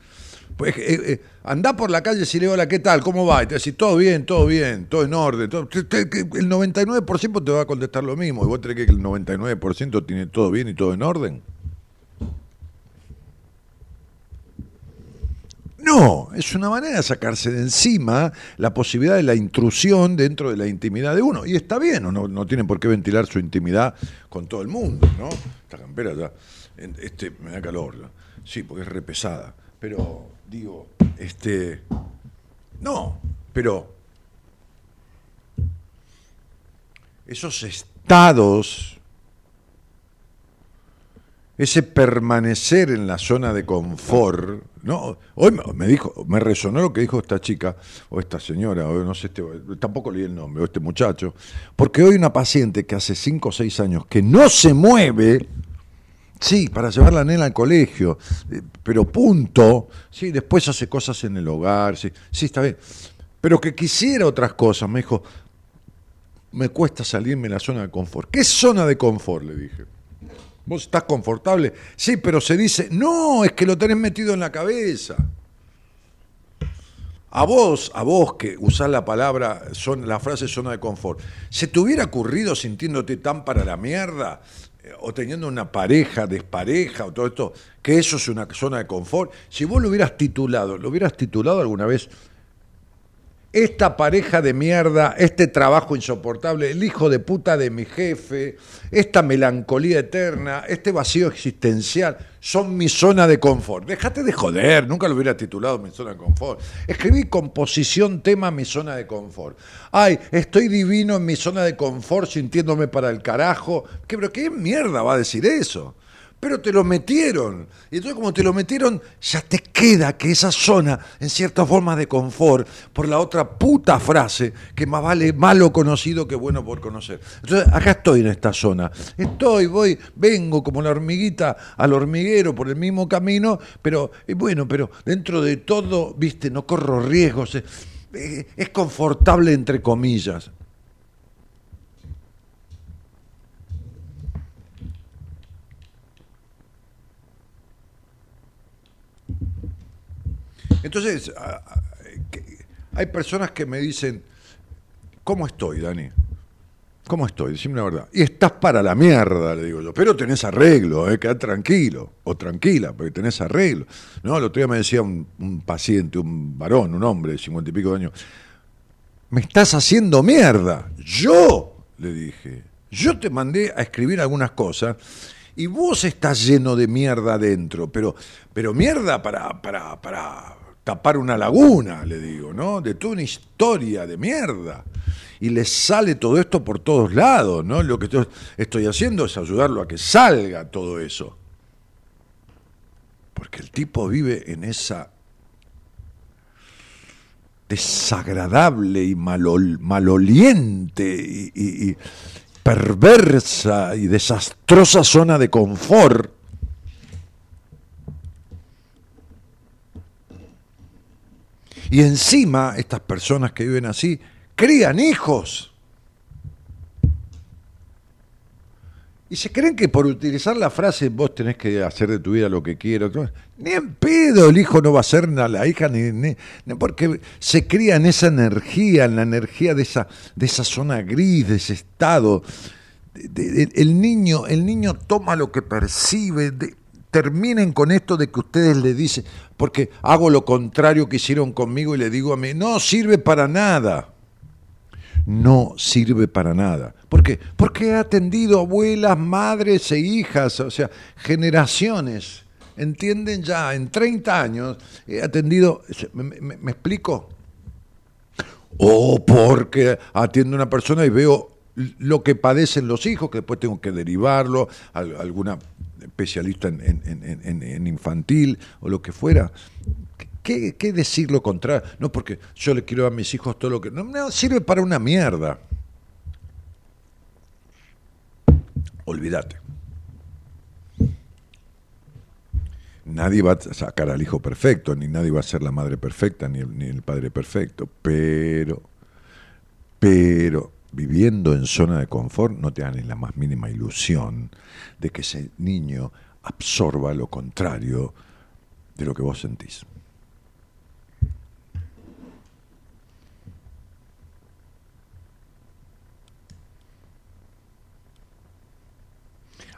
Pues, eh, eh, andá por la calle y le hola, ¿qué tal? ¿Cómo va? Y te decís, todo bien, todo bien, todo en orden. todo- el 99% te va a contestar lo mismo. ¿Y vos tenés que el 99% tiene todo bien y todo en orden? No, es una manera de sacarse de encima la posibilidad de la intrusión dentro de la intimidad de uno. Y está bien, no, no tienen por qué ventilar su intimidad con todo el mundo, ¿no? Esta campera ya, este, me da calor. Sí, porque es re pesada. Pero, digo, este. No, pero. Esos estados ese permanecer en la zona de confort, ¿no? Hoy me- dijo, me resonó lo que dijo esta chica, o esta señora, o no sé, este, tampoco leí el nombre, o este muchacho, porque hoy una paciente que hace 5 o 6 años que no se mueve, sí, para llevar la nena al colegio, eh, pero punto, sí, después hace cosas en el hogar, sí, sí, está bien, pero que quisiera otras cosas, me dijo, me cuesta salirme de la zona de confort. ¿Qué zona de confort? Le dije. ¿Vos estás confortable? Sí, pero se dice, no, es que lo tenés metido en la cabeza. A vos, a vos que usás la palabra, son, la frase zona de confort, ¿se te hubiera ocurrido sintiéndote tan para la mierda eh, o teniendo una pareja, despareja o todo esto, que eso es una zona de confort? Si vos lo hubieras titulado, ¿lo hubieras titulado alguna vez esta pareja de mierda, este trabajo insoportable, el hijo de puta de mi jefe, esta melancolía eterna, este vacío existencial, son mi zona de confort. Déjate de joder, nunca lo hubiera titulado mi zona de confort. Escribí composición tema mi zona de confort. Ay, estoy divino en mi zona de confort sintiéndome para el carajo. ¿Qué, pero qué mierda va a decir eso? Pero te lo metieron. Y entonces como te lo metieron, ya te queda que esa zona, en cierta forma de confort, por la otra puta frase, que más vale malo conocido que bueno por conocer. Entonces, acá estoy en esta zona. Estoy, voy, vengo como la hormiguita al hormiguero por el mismo camino, pero eh, bueno, pero dentro de todo, viste, no corro riesgos. eh, eh, es confortable entre comillas. Entonces, hay personas que me dicen, ¿cómo estoy, Dani? ¿Cómo estoy? Decime la verdad. Y estás para la mierda, le digo yo. Pero tenés arreglo, ¿eh? tranquilo. O tranquila, porque tenés arreglo. No, el otro día me decía un, un paciente, un varón, un hombre de cincuenta y pico de años. Me estás haciendo mierda. Yo, le dije. Yo te mandé a escribir algunas cosas y vos estás lleno de mierda adentro, pero, pero mierda para, para, para tapar una laguna, le digo, ¿no? De toda una historia de mierda. Y le sale todo esto por todos lados, ¿no? Lo que estoy haciendo es ayudarlo a que salga todo eso. Porque el tipo vive en esa desagradable y maloliente y perversa y desastrosa zona de confort Y encima, estas personas que viven así, crían hijos. Y se creen que por utilizar la frase vos tenés que hacer de tu vida lo que quiero, ni en pedo el hijo no va a ser a la hija, ni, porque se cría en esa energía, en la energía de esa, de esa zona gris, de ese estado. el, niño, el niño toma lo que percibe, terminen con esto de que ustedes le dicen, porque hago lo contrario que hicieron conmigo y le digo a mí, no sirve para nada. No sirve para nada. ¿Por qué? Porque he atendido abuelas, madres e hijas, o sea, generaciones. ¿Entienden ya? En 30 años he atendido, ¿me, explico? O porque atiendo a una persona y veo lo que padecen los hijos, que después tengo que derivarlo a alguna especialista en, infantil o lo que fuera. ¿Qué, decir lo contrario? No, porque yo le quiero a mis hijos todo lo que... No, sirve para una mierda. Olvídate. Nadie va a sacar al hijo perfecto, ni nadie va a ser la madre perfecta, ni ni el padre perfecto, pero, pero viviendo en zona de confort no te dan la más mínima ilusión de que ese niño absorba lo contrario de lo que vos sentís.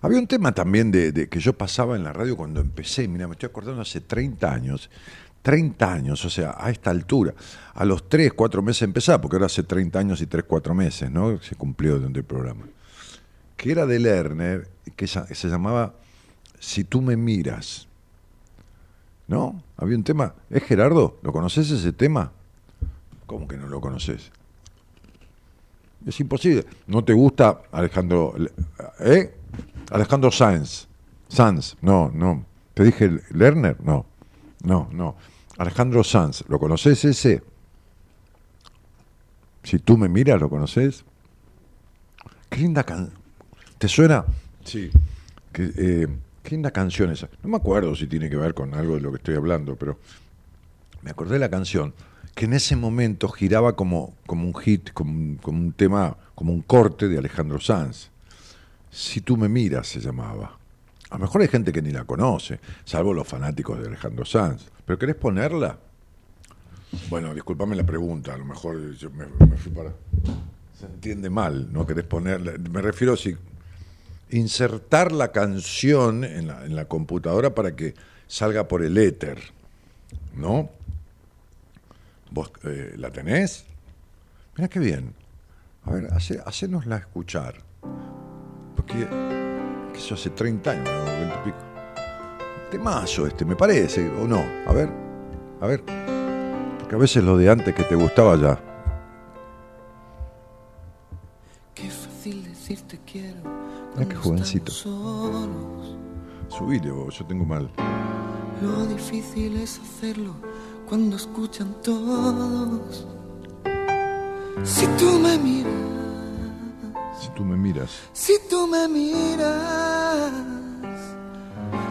Había un tema también de, que yo pasaba en la radio cuando empecé, mira, me estoy acordando hace 30 años, 30 años, o sea, a esta altura, a los 3, 4 meses empezaba, porque ahora hace 30 años y 3, 4 meses, ¿no? Se cumplió durante el programa. Que era de Lerner, que se llamaba Si tú me miras. ¿No? Había un tema. ¿Es Gerardo? ¿Lo conoces ese tema? ¿Cómo que no lo conoces? Es imposible. ¿No te gusta Alejandro. ¿Eh? Alejandro Sanz. Sanz, no, no. ¿Te dije Lerner? No, no, no. Alejandro Sanz, ¿lo conoces ese? Si tú me miras, ¿lo conoces? Qué linda canción. ¿Te suena? Sí. Eh, qué, linda canción esa. No me acuerdo si tiene que ver con algo de lo que estoy hablando, pero me acordé de la canción que en ese momento giraba como, como un hit, como, como un tema, como un corte de Alejandro Sanz. Si tú me miras, se llamaba. A lo mejor hay gente que ni la conoce, salvo los fanáticos de Alejandro Sanz. ¿Pero querés ponerla? Bueno, discúlpame la pregunta, a lo mejor yo me, fui para... Se entiende mal, ¿no querés ponerla? Me refiero a si insertar la canción en la, computadora para que salga por el éter, ¿no? ¿Vos eh, la tenés? Mira qué bien. A ver, hace, hacenosla escuchar. Porque que eso hace 30 años, 20 y pico. Temazo este, me parece, o no. A ver, a ver. Porque a veces lo de antes que te gustaba ya. Qué fácil decirte quiero. Mira qué jovencito. Subile vos, yo tengo mal. Lo difícil es hacerlo cuando escuchan todos. Si tú me miras si tú me miras. Si tú me miras,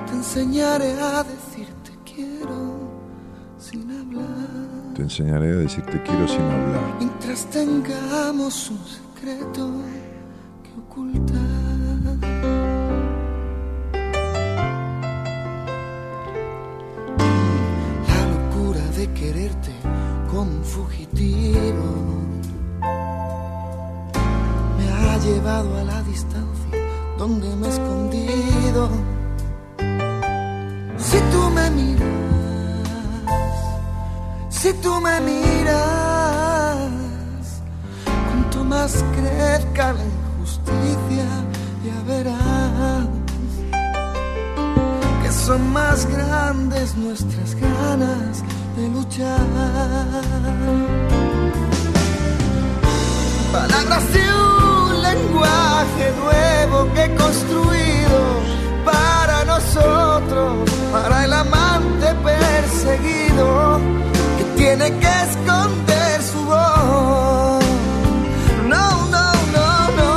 te enseñaré a decirte quiero sin hablar. Te enseñaré a decirte quiero sin hablar. Mientras tengamos un secreto que ocultar. La locura de quererte como un fugitivo. Llevado a la distancia donde me he escondido. Si tú me miras, si tú me miras, cuanto más crezca la injusticia, ya verás que son más grandes nuestras ganas de luchar. Palabras de lenguaje nuevo que construido para nosotros, para el amante perseguido que tiene que esconder su voz. No, no, no, no.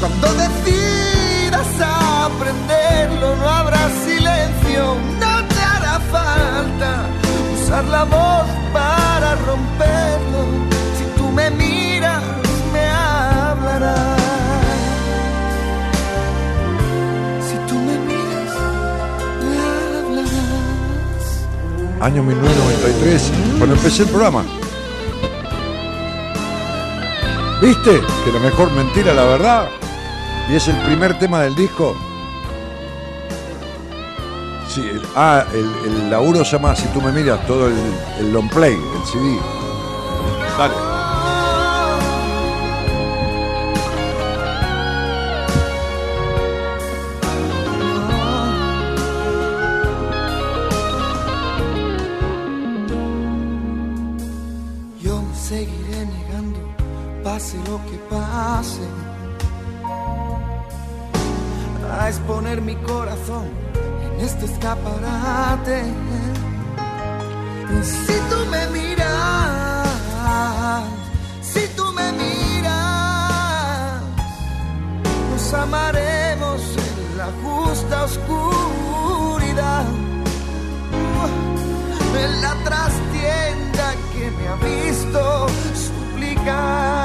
Cuando decidas aprenderlo, no habrá silencio, no te hará falta usar la voz para romperlo. Año 1993, cuando empecé el programa. ¿Viste? Que la mejor mentira, la verdad. Y es el primer tema del disco. Sí, el- ah, el, laburo se llama Si tú me miras, todo el, el long play, el CD. Dale. Corazón en este escaparate. Si tú me miras, si tú me miras, nos amaremos en la justa oscuridad en la trastienda que me ha visto suplicar.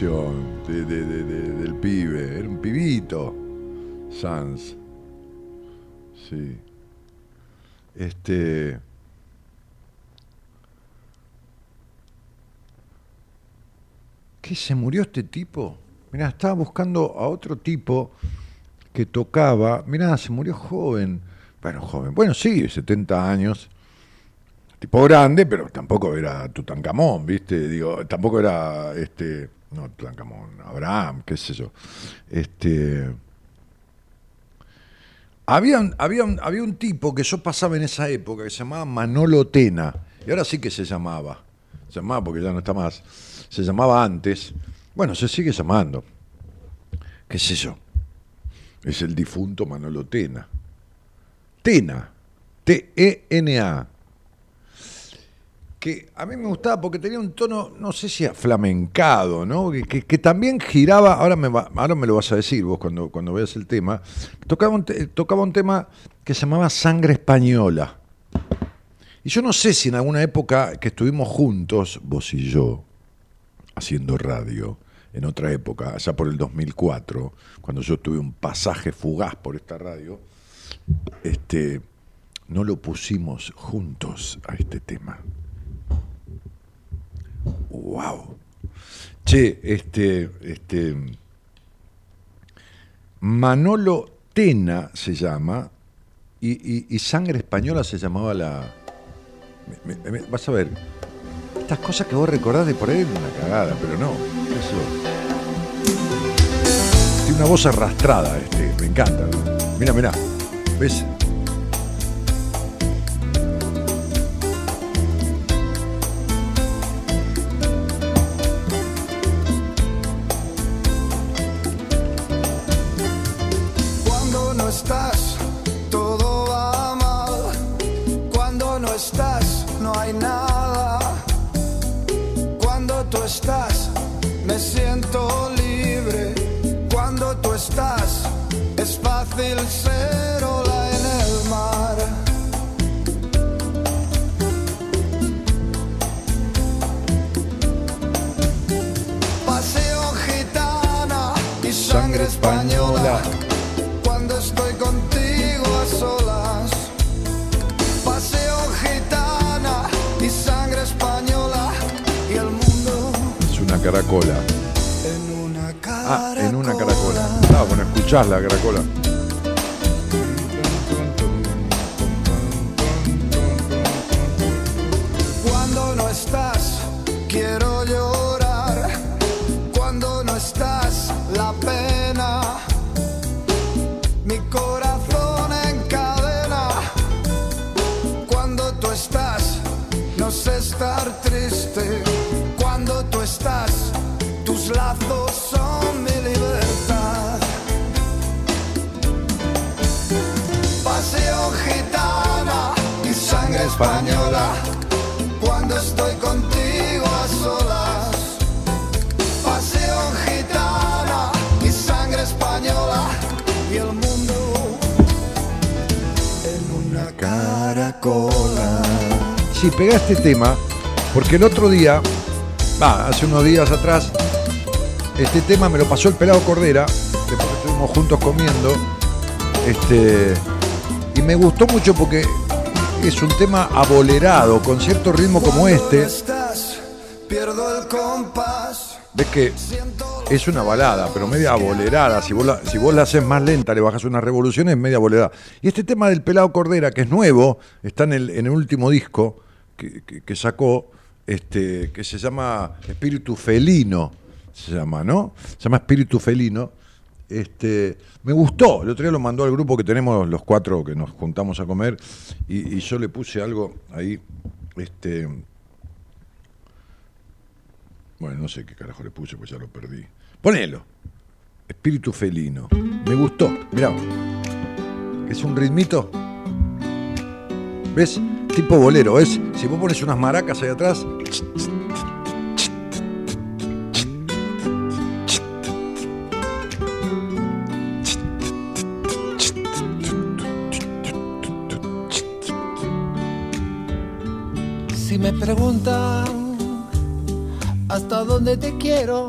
Del pibe. Era un pibito. Sans. Sí. Este. ¿Qué se murió este tipo? Mirá, estaba buscando a otro tipo que tocaba. Mirá, se murió joven. Bueno, joven. Bueno, sí, 70 años. Tipo grande, pero tampoco era Tutankamón, ¿viste? Digo, tampoco era este. No, Tutankamón, Abraham, qué sé yo. Este. Había, había, había un tipo que yo pasaba en esa época que se llamaba Manolo Tena. Y ahora sí que se llamaba. Se llamaba porque ya no está más. Se llamaba antes. Bueno, se sigue llamando. ¿Qué sé yo? Es el difunto Manolo Tena. Tena. T-E-N-A. Que a mí me gustaba porque tenía un tono, no sé si flamencado, ¿no? Que, también giraba, ahora me, me lo vas a decir vos cuando, cuando veas el tema, tocaba un, tocaba un tema que se llamaba Sangre Española. Y yo no sé si en alguna época que estuvimos juntos, vos y yo, haciendo radio, en otra época, allá por el 2004, cuando yo tuve un pasaje fugaz por esta radio, este, no lo pusimos juntos a este tema. Wow. Che, este, este, Manolo Tena se llama y, Sangre Española se llamaba la. me- vas a ver, estas cosas que vos recordás de por ahí una cagada, pero no. Eso. una voz arrastrada, este, me encanta. Mira, mira. ¿Ves? No hay nada. Cuando tú estás, me siento libre. Cuando tú estás, es fácil ser ola en el mar. Paseo gitana y sangre española. Una caracola. en una Ah, caracola. en una caracola. Ah, bueno, escuchás la caracola. Sí, pega este tema, porque el otro día, va, hace unos días atrás, este tema me lo pasó el pelado Cordera, después estuvimos juntos comiendo, este, y me gustó mucho porque es un tema abolerado, con cierto ritmo como este. pierdo el compás. Ves que es una balada, pero media abolerada. Si vos, la, haces más lenta, le bajas unas revoluciones, media abolerada. Y este tema del pelado Cordera, que es nuevo, está en el último disco que, sacó, este, que se llama Espíritu Felino, se llama, ¿no? Se llama Espíritu Felino. Este, me gustó, el otro día lo mandó al grupo que tenemos los cuatro que nos juntamos a comer y, y yo le puse algo ahí, este, bueno, no sé qué carajo le puse, pues ya lo perdí. Ponelo. Espíritu felino. Me gustó. Mirá. Es un ritmito. ¿Ves? Tipo bolero. Es, si vos pones unas maracas ahí atrás. Si me preguntan hasta dónde te quiero,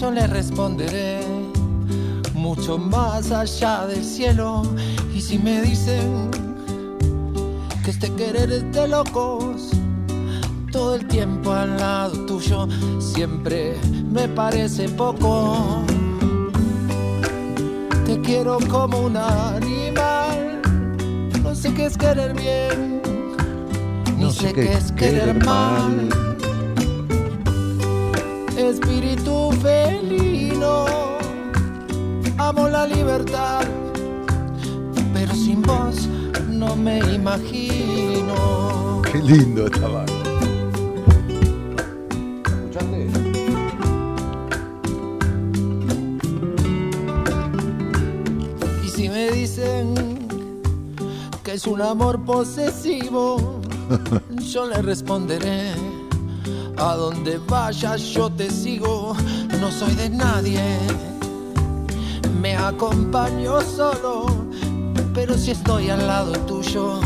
yo les responderé mucho más allá del cielo. Y si me dicen que este querer es de locos, todo el tiempo al lado tuyo siempre me parece poco. Te quiero como un animal, no sé qué es querer bien ni sé qué es querer mal. Espíritu felino, amo la libertad, pero sin vos no me imagino. Qué lindo estaba. ¿Escuchaste? Y si me dicen que es un amor posesivo, yo le responderé. A donde vayas yo te sigo, no soy de nadie. Me acompaño solo, pero si estoy al lado tuyo,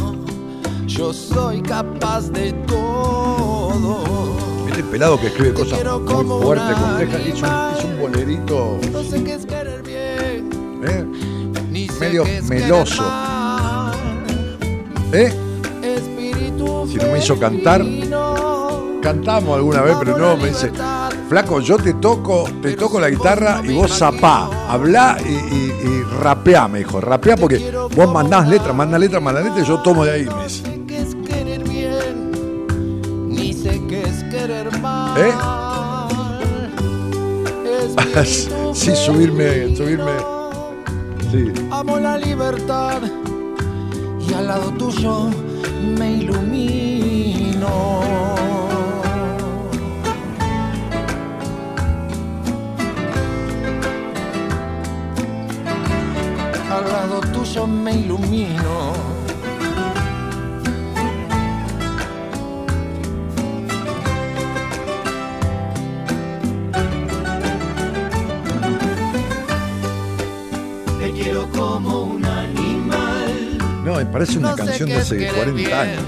yo soy capaz de todo. Este pelado que escribe cosas muy fuertes, complejas. Hizo hizo un bolerito No sé qué es querer bien, ¿eh? ni sé Medio qué es meloso. mal. ¿Eh? Espíritu Si no me hizo cantar, Cantamos alguna vez, pero no, me dice, flaco, yo te toco, te toco la guitarra y vos zapá, hablá y, y, y rapeá, me dijo, rapeá porque vos mandás letras, mandás letras, mandás letras y yo tomo de ahí, me dice. Sí, subirme, subirme. Sí. Amo la libertad y al lado tuyo me ilumino. Al lado tuyo me ilumino. Me parece una No sé canción de hace querer 40 bien, años.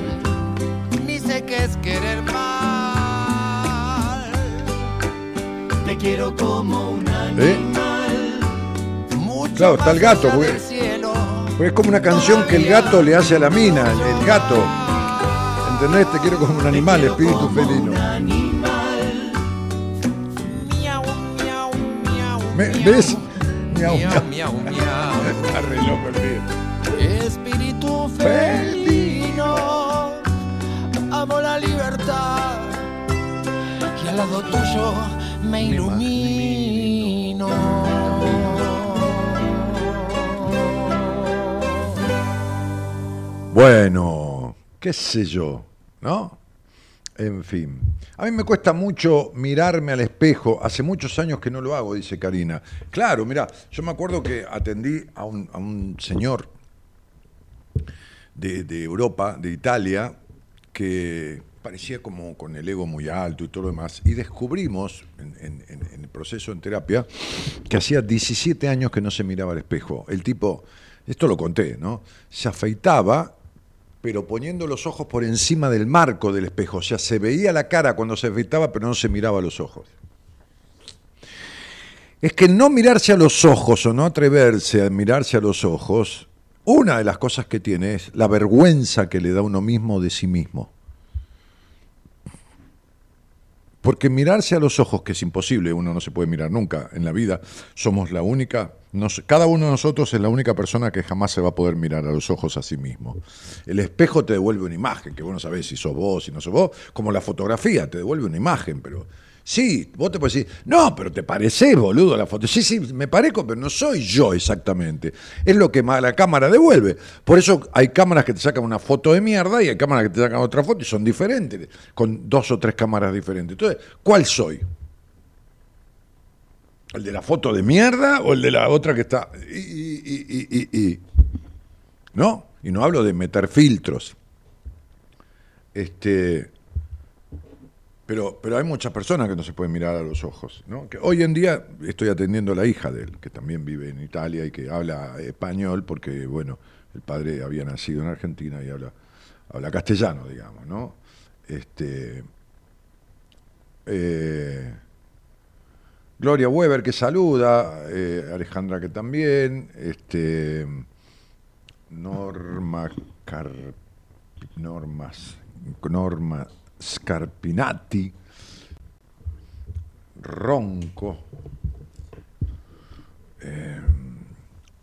Ni sé qué es querer mal. Te quiero como un ¿Eh? animal. Mucho Claro, está el gato, porque-. Porque es como una canción que el gato le hace a la mina, el, el gato. ¿Entendés? Te quiero como un animal, espíritu felino. Miau, miau, miau, Me- miau. ¿Ves? Miau, Miau, miau. miau, miau. Está re loco el felino, amo la libertad y al lado tuyo me ilumino. Bueno, qué sé yo, ¿no? En fin. A mí me cuesta mucho mirarme al espejo. Hace muchos años que no lo hago, dice Karina. Claro, mira, yo me acuerdo que atendí a un, a un señor de, Europa, de Italia, que parecía como con el ego muy alto y todo lo demás. Y descubrimos en el proceso en terapia que hacía 17 años que no se miraba al espejo. El tipo, esto lo conté, ¿no? Se afeitaba, pero poniendo los ojos por encima del marco del espejo. O sea, se veía la cara cuando se afeitaba, pero no se miraba a los ojos. Es que no mirarse a los ojos o no atreverse a mirarse a los ojos, una de las cosas que tiene es la vergüenza que le da uno mismo de sí mismo. Porque mirarse a los ojos, que es imposible, uno no se puede mirar nunca en la vida, somos la única, cada uno de nosotros es la única persona que jamás se va a poder mirar a los ojos a sí mismo. El espejo te devuelve una imagen, que vos no sabés si sos vos, si no sos vos, como la fotografía, te devuelve una imagen, pero sí, vos te puedes decir, no, pero te parecés, boludo, la foto. Sí, sí, me parezco, pero no soy yo exactamente. Es lo que la cámara devuelve. Por eso hay cámaras que te sacan una foto de mierda y hay cámaras que te sacan otra foto y son diferentes, con dos o tres cámaras diferentes. Entonces, ¿cuál soy? ¿El de la foto de mierda o el de la otra que está... ¿No? Y no hablo de meter filtros. Este, pero, pero hay muchas personas que no se pueden mirar a los ojos. ¿no? Que hoy en día estoy atendiendo a la hija de él, que también vive en Italia y que habla español porque, bueno, el padre había nacido en Argentina y habla, habla castellano, digamos, ¿no? Este, eh, Gloria Weber que saluda, eh, Alejandra que también, este, Norma Car, Normas, Norma Scarpinati, Ronco, eh,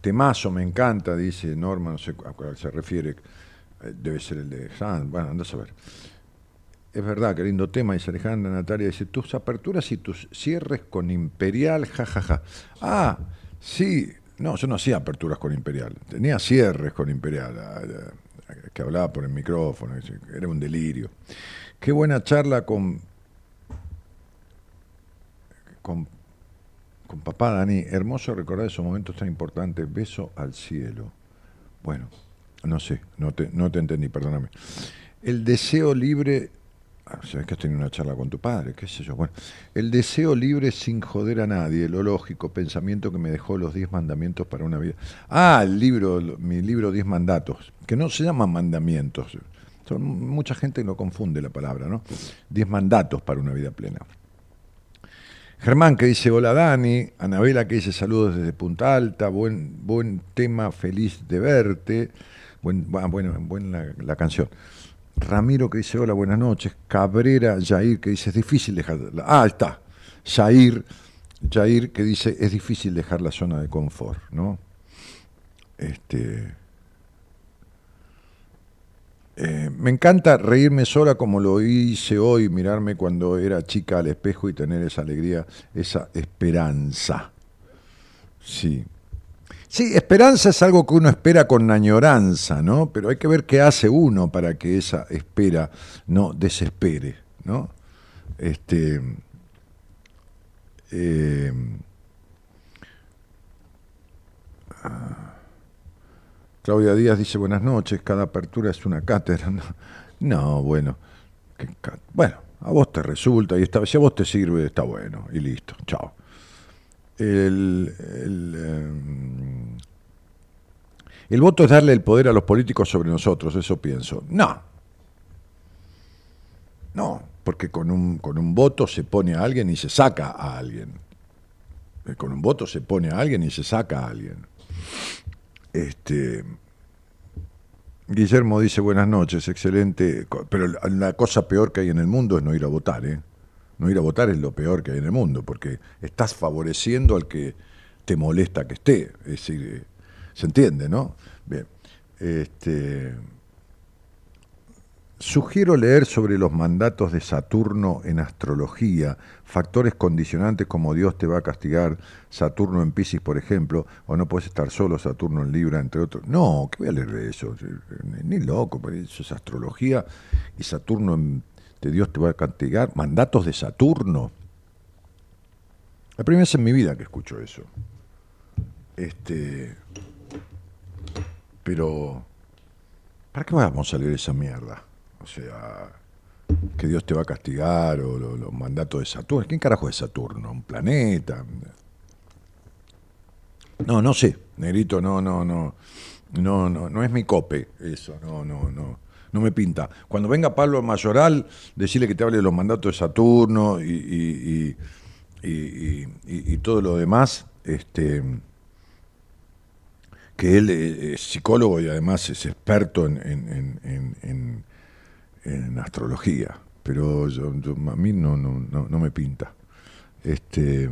Temazo me encanta, dice Norma, no sé a cuál se refiere, eh, debe ser el de San, bueno, anda a saber. Es verdad, qué lindo tema, dice Alejandra Natalia, dice, tus aperturas y tus cierres con Imperial, jajaja. Ah, sí, no, yo no hacía aperturas con Imperial, tenía cierres con Imperial, ah, ah, que hablaba por el micrófono, era un delirio. Qué buena charla con, con, con papá Dani, hermoso recordar esos momentos tan importantes, beso al cielo. Bueno, no sé, no te, no te entendí, perdóname. El deseo libre Ah, sabes que has tenido una charla con tu padre, qué sé yo. Bueno, el deseo libre sin joder a nadie, lo lógico, pensamiento que me dejó los diez mandamientos para una vida. Ah, el libro, mi libro Diez mandatos, que no se llaman mandamientos. Son, mucha gente lo confunde la palabra, ¿no? Diez mandatos para una vida plena. Germán que dice hola Dani, Anabela que dice saludos desde Punta Alta, buen, buen tema, feliz de verte, buen, bueno, buena la canción. Ramiro que dice hola, buenas noches. Cabrera Jair que dice es difícil dejar. La... Ah, está. Jair, Jair que dice es difícil dejar la zona de confort, ¿no? Este. Eh, me encanta reírme sola como lo hice hoy, mirarme cuando era chica al espejo y tener esa alegría, esa esperanza. Sí. Sí, esperanza es algo que uno espera con añoranza, ¿no? Pero hay que ver qué hace uno para que esa espera no desespere, ¿no? Este. eh, Claudia Díaz dice buenas noches, cada apertura es una cátedra. No, no, bueno. Bueno, a vos te resulta y si a vos te sirve, está bueno y listo. Chao. El, em, el voto es darle el poder a los políticos sobre nosotros, eso pienso. No. No, porque con un, con un voto se pone a alguien y se saca a alguien. Eh, Con un voto se pone a alguien y se saca a alguien. Este, Guillermo dice buenas noches, excelente, pero la cosa peor que hay en el mundo es no ir a votar, ¿eh? No ir a votar es lo peor que hay en el mundo, porque estás favoreciendo al que te molesta que esté. Es decir, eh, se entiende, ¿no? Bien. Este, Sugiero leer sobre los mandatos de Saturno en astrología, factores condicionantes como Dios te va a castigar, Saturno en Pisces, por ejemplo, o no puedes estar solo, Saturno en Libra, entre otros. No, ¿qué voy a leer de eso? Ni loco, eso es astrología y Saturno en, de Dios te va a castigar. Mandatos de Saturno. La primera vez en mi vida que escucho eso. Este. Pero. ¿Para qué vamos a leer esa mierda? O sea, que Dios te va a castigar o lo- los mandatos de Saturno. ¿Quién carajo es Saturno? ¿Un planeta? No, no sé, Negrito, no, no, no. No, no, no es mi cope eso, no, no, no. No me pinta. Cuando venga Pablo Mayoral, decirle que te hable de los mandatos de Saturno y, y- y- todo lo demás, este que él eh, es psicólogo y además es experto en, en- en- en- astrología, pero yo- a mí no, no, no, me pinta. Este,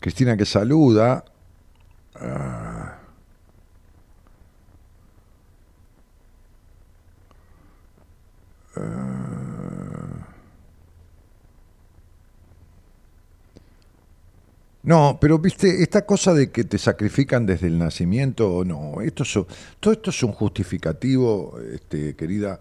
Cristina que saluda. Ah, No, pero viste, esta cosa de que te sacrifican desde el nacimiento, no, esto es, todo esto es un justificativo, este, querida,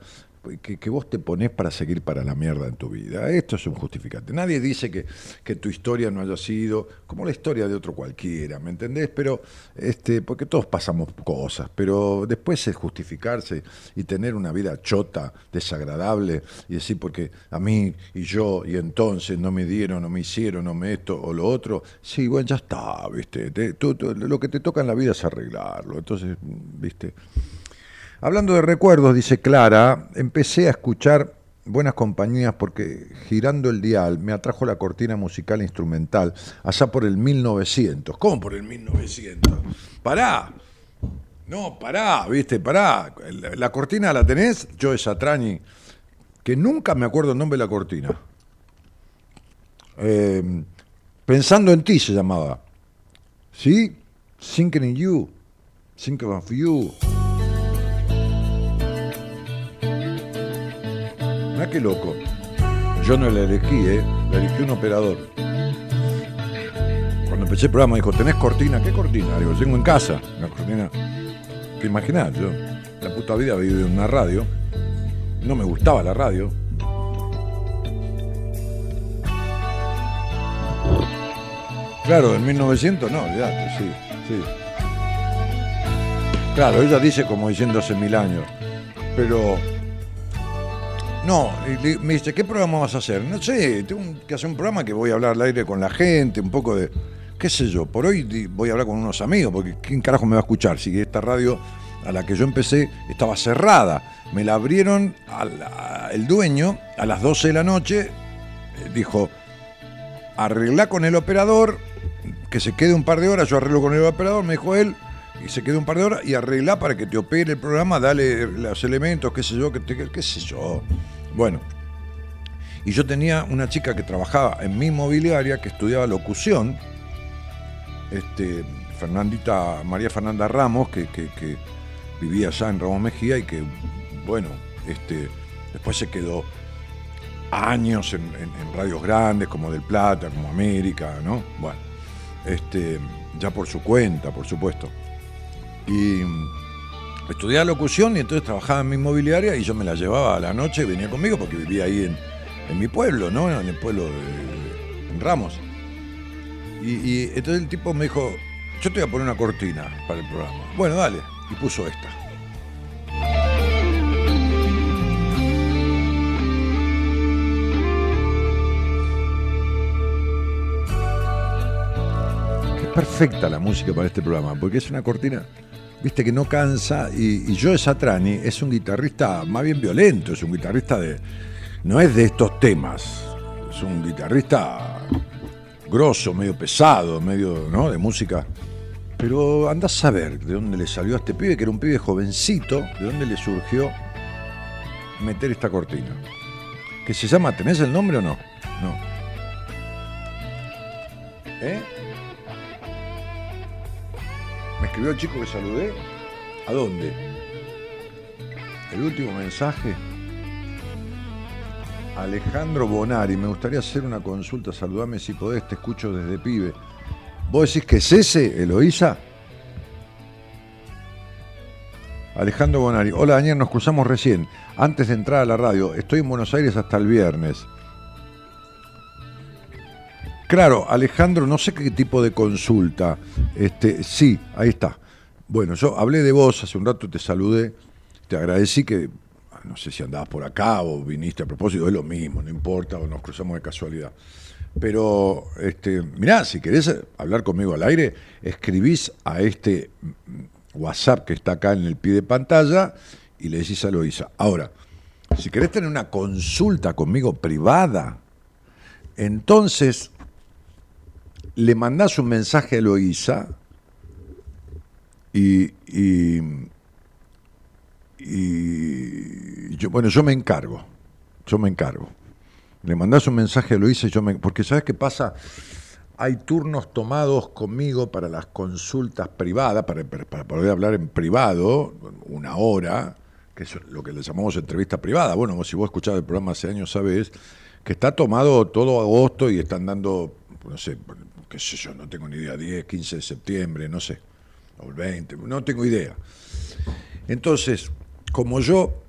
que, vos te ponés para seguir para la mierda en tu vida. Esto es un justificante. Nadie dice que, que tu historia no haya sido como la historia de otro cualquiera, ¿me entendés? Pero, este, porque todos pasamos cosas, pero después es justificarse y tener una vida chota, desagradable, y decir, porque a mí y yo, y entonces no me dieron, no me hicieron, no me esto o lo otro, sí, bueno, ya está, ¿viste? Te- tú- lo que te toca en la vida es arreglarlo. Entonces, ¿viste? Hablando de recuerdos, dice Clara, empecé a escuchar buenas compañías porque girando el dial me atrajo la cortina musical instrumental allá por el 1900. ¿Cómo por el 1900? Pará. No, pará, viste, pará. La, cortina la tenés, Joe Satrani, que nunca me acuerdo el nombre de la cortina. Eh, Pensando en ti se llamaba. ¿Sí? Thinking in you. Thinking of you. Qué loco. Yo no la elegí, ¿eh? La eligió un operador. Cuando empecé el programa dijo, ¿tenés cortina? ¿Qué cortina? Digo, tengo en casa. Una cortina. ¿Te imaginás? Yo, la puta vida viví en una radio. No me gustaba la radio. Claro, en 1900 no, olvidate, sí. Claro, ella dice como diciendo hace mil años. Pero no, me dice, ¿qué programa vas a hacer? No sé, tengo que hacer un programa que voy a hablar al aire con la gente, un poco de, qué sé yo, por hoy voy a hablar con unos amigos, porque ¿quién carajo me va a escuchar? Si esta radio a la que yo empecé estaba cerrada. Me la abrieron al- el dueño a las 12 de la noche, eh, dijo, arreglá con el operador, que se quede un par de horas, yo arreglo con el operador, me dijo él, y se quede un par de horas, y arreglá para que te opere el programa, dale los elementos, qué sé yo, qué, qué sé yo. Bueno, y yo tenía una chica que trabajaba en mi inmobiliaria, que estudiaba locución, este, Fernandita, María Fernanda Ramos, que, vivía allá en Ramos Mejía y que, bueno, Este, después se quedó años en, radios grandes como Del Plata, como América, ¿no? Bueno, este, ya por su cuenta, por supuesto. Y estudiaba locución y entonces trabajaba en mi inmobiliaria y yo me la llevaba a la noche y venía conmigo porque vivía ahí en, mi pueblo, ¿no? En el pueblo de Ramos. Y, y entonces el tipo me dijo, yo te voy a poner una cortina para el programa. Bueno, dale. Y puso esta. Qué perfecta la música para este programa, porque es una cortina, viste, que no cansa. Y, y Joe Satrani es un guitarrista más bien violento, es un guitarrista de. No es de estos temas, es un guitarrista grosso, medio pesado, medio, ¿no? De música. Pero andás a saber de dónde le salió a este pibe, que era un pibe jovencito, de dónde le surgió meter esta cortina. Que se llama, ¿tenés el nombre o no? No. ¿Eh? ¿Me escribió el chico que saludé? ¿A dónde? El último mensaje. Alejandro Bonari, me gustaría hacer una consulta, saludame si podés, te escucho desde pibe. ¿Vos decís que es ese, Eloísa? Alejandro Bonari, hola Daniel, nos cruzamos recién, antes de entrar a la radio, estoy en Buenos Aires hasta el viernes. Claro, Alejandro, no sé qué tipo de consulta. Este, sí, ahí está. Bueno, yo hablé de vos, hace un rato te saludé, te agradecí que no sé si andabas por acá o viniste a propósito, es lo mismo, no importa, o nos cruzamos de casualidad. Pero, este, mirá, si querés hablar conmigo al aire, escribís a este WhatsApp que está acá en el pie de pantalla y le decís a Loisa. Ahora, si querés tener una consulta conmigo privada, entonces le mandás un mensaje a Loisa y, y yo, bueno, yo me encargo, yo me encargo. Le mandás un mensaje a Luisa y yo me... Porque ¿sabes qué pasa? Hay turnos tomados conmigo para las consultas privadas, para, poder hablar en privado, una hora, que es lo que le llamamos entrevista privada. Bueno, si vos escuchado el programa hace años, sabes que está tomado todo agosto y están dando, no sé, qué sé yo, no tengo ni idea, 10, 15 de septiembre, no sé, o el 20, no tengo idea. Entonces, como yo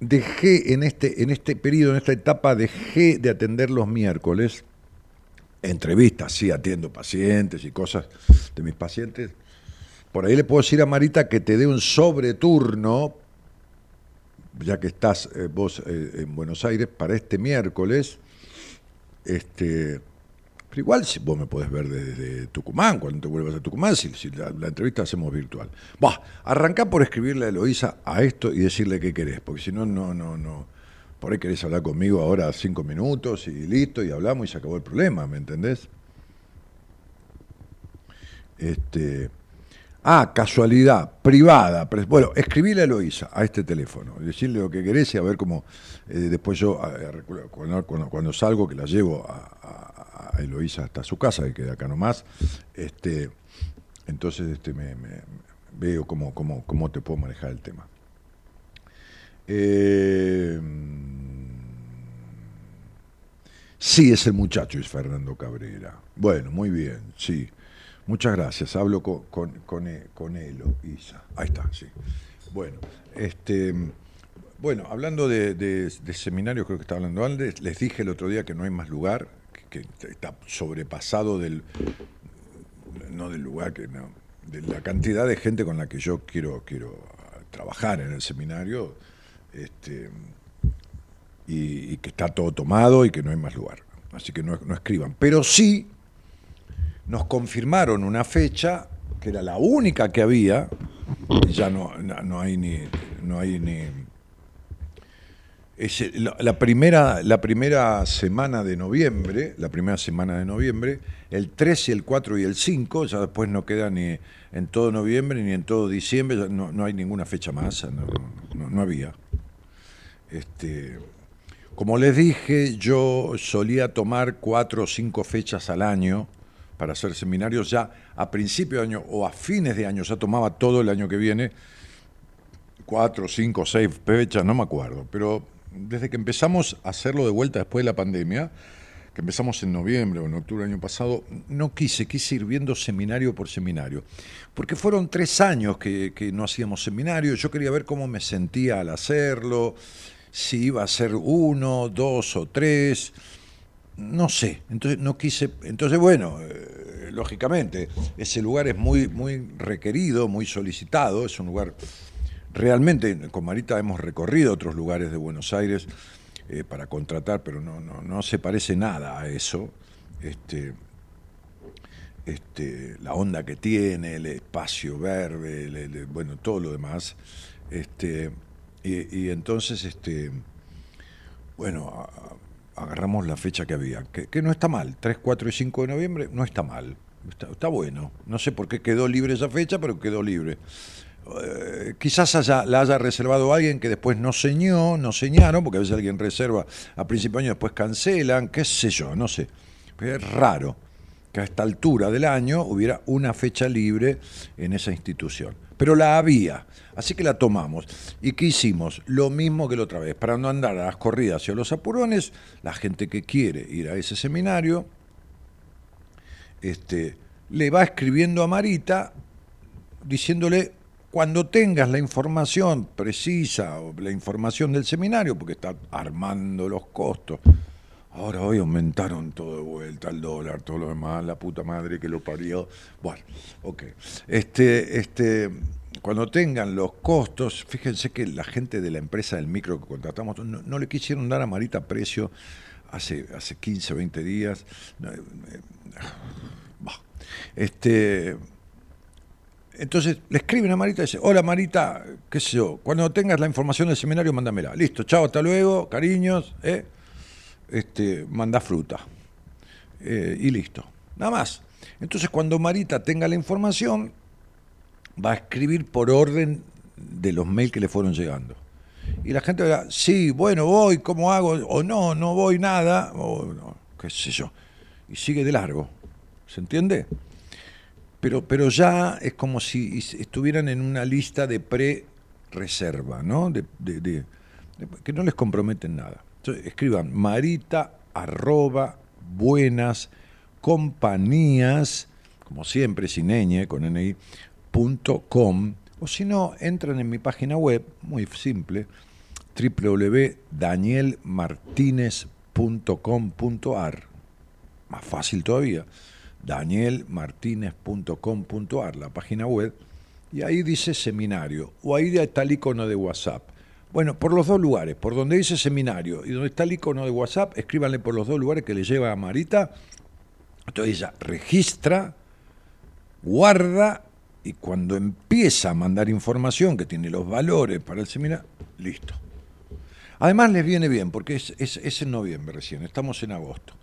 dejé en este, en este periodo, en esta etapa, dejé de atender los miércoles, entrevistas, sí, atiendo pacientes y cosas de mis pacientes, por ahí le puedo decir a Marita que te dé un sobreturno, ya que estás eh, vos eh, en Buenos Aires, para este miércoles, este, igual si vos me podés ver desde Tucumán, cuando te vuelvas a Tucumán, si, la, entrevista hacemos virtual. Va, arrancá por escribirle a Eloísa a esto y decirle qué querés, porque si no, no, no, no. Por ahí querés hablar conmigo ahora cinco minutos y listo, y hablamos y se acabó el problema, ¿me entendés? Este. Ah, casualidad, privada. Bueno, escribile a Eloísa a este teléfono, decirle lo que querés y a ver cómo eh, después yo, cuando, salgo, que la llevo a Eloísa hasta su casa, que queda acá nomás. Este, entonces este, me, veo cómo, cómo, cómo, te puedo manejar el tema. Eh, sí, es el muchacho, es Fernando Cabrera. Bueno, muy bien, sí. Muchas gracias. Hablo con, con, con, e, con Eloísa. Ahí está, sí. Bueno, este. Bueno, hablando de, de, seminarios, creo que estaba hablando antes, les dije el otro día que no hay más lugar que está sobrepasado del, no del lugar, que no, de la cantidad de gente con la que yo quiero, quiero trabajar en el seminario, este, y, que está todo tomado y que no hay más lugar. Así que no, no escriban. Pero sí nos confirmaron una fecha que era la única que había, ya no, no hay ni, no hay ni es la, primera, la primera semana de noviembre, la primera semana de noviembre, el 3 y el 4 y el 5, ya después no queda ni en todo noviembre ni en todo diciembre, no, no hay ninguna fecha más, no, no, había. Este, como les dije, yo solía tomar cuatro o cinco fechas al año para hacer seminarios ya a principio de año o a fines de año, ya tomaba todo el año que viene cuatro, cinco, seis fechas, no me acuerdo, pero desde que empezamos a hacerlo de vuelta después de la pandemia, que empezamos en noviembre o en octubre del año pasado, no quise, quise ir viendo seminario por seminario, porque fueron tres años que, que no hacíamos seminario, yo quería ver cómo me sentía al hacerlo, si iba a ser uno, dos o tres, no sé, entonces no quise, entonces bueno, eh, lógicamente, ese lugar es muy, muy requerido, muy solicitado, es un lugar, realmente con Marita hemos recorrido otros lugares de Buenos Aires eh, para contratar, pero no, no, no se parece nada a eso. Este, este, la onda que tiene, el espacio verde, bueno, todo lo demás. Este, y, y entonces, este, bueno, agarramos la fecha que había, que, no está mal, 3, 4 y 5 de noviembre, no está mal, está bueno. No sé por qué quedó libre esa fecha, pero quedó libre. Eh, quizás haya, la haya reservado alguien que después no señó, no señaron, porque a veces alguien reserva a principio de año, después cancelan, qué sé yo, no sé. Pero es raro que a esta altura del año hubiera una fecha libre en esa institución. Pero la había, así que la tomamos. ¿Y qué hicimos? Lo mismo que la otra vez, para no andar a las corridas y a los apurones, la gente que quiere ir a ese seminario, este, le va escribiendo a Marita diciéndole cuando tengas la información precisa o la información del seminario, porque está armando los costos. Ahora hoy aumentaron todo de vuelta, el dólar, todo lo demás, la puta madre que lo parió. Bueno, ok. Este, este, cuando tengan los costos, fíjense que la gente de la empresa del micro que contratamos no, no le quisieron dar a Marita precio hace, hace 15, 20 días. Eh, eh. Este, entonces le escriben a Marita y dice, hola Marita, qué sé yo, cuando tengas la información del seminario, mándamela. Listo, chao, hasta luego, cariños, ¿eh? este, manda fruta. Eh, y listo, nada más. Entonces cuando Marita tenga la información, va a escribir por orden de los mails que le fueron llegando. Y la gente verá, sí, bueno, voy, ¿cómo hago? O no, no voy nada, o no, qué sé yo. Y sigue de largo. ¿Se entiende? Pero, pero ya es como si estuvieran en una lista de pre-reserva, ¿no? De, de- de- que no les comprometen nada. Entonces, escriban marita buenas compañías, como siempre, sin ñ, con ni, punto com, o si no, entran en mi página web, muy simple, www.danielmartinez.com.ar, más fácil todavía, danielmartinez.com.ar, la página web, y ahí dice seminario, o ahí está el icono de WhatsApp. Bueno, por los dos lugares, por donde dice seminario y donde está el icono de WhatsApp, escríbanle por los dos lugares que le lleva a Marita. Entonces ella registra, guarda y cuando empieza a mandar información que tiene los valores para el seminario, listo. Además les viene bien porque es, es- es en noviembre recién, estamos en agosto.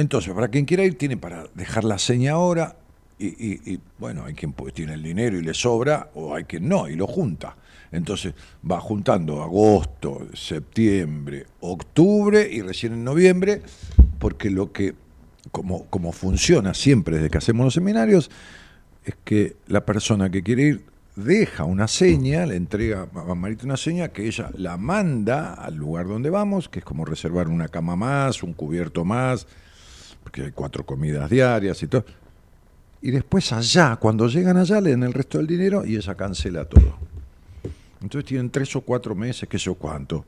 Entonces, para quien quiera ir, tiene para dejar la seña ahora. Y, bueno, hay quien tiene el dinero y le sobra, o hay quien no, y lo junta. Entonces va juntando agosto, septiembre, octubre y recién en noviembre, porque lo que, como, como funciona siempre desde que hacemos los seminarios, es que la persona que quiere ir deja una seña, le entrega a Marita una seña que ella la manda al lugar donde vamos, que es como reservar una cama más, un cubierto más, porque hay cuatro comidas diarias y todo. Y después allá, cuando llegan allá, le dan el resto del dinero y ella cancela todo. Entonces tienen tres o cuatro meses, qué sé yo cuánto,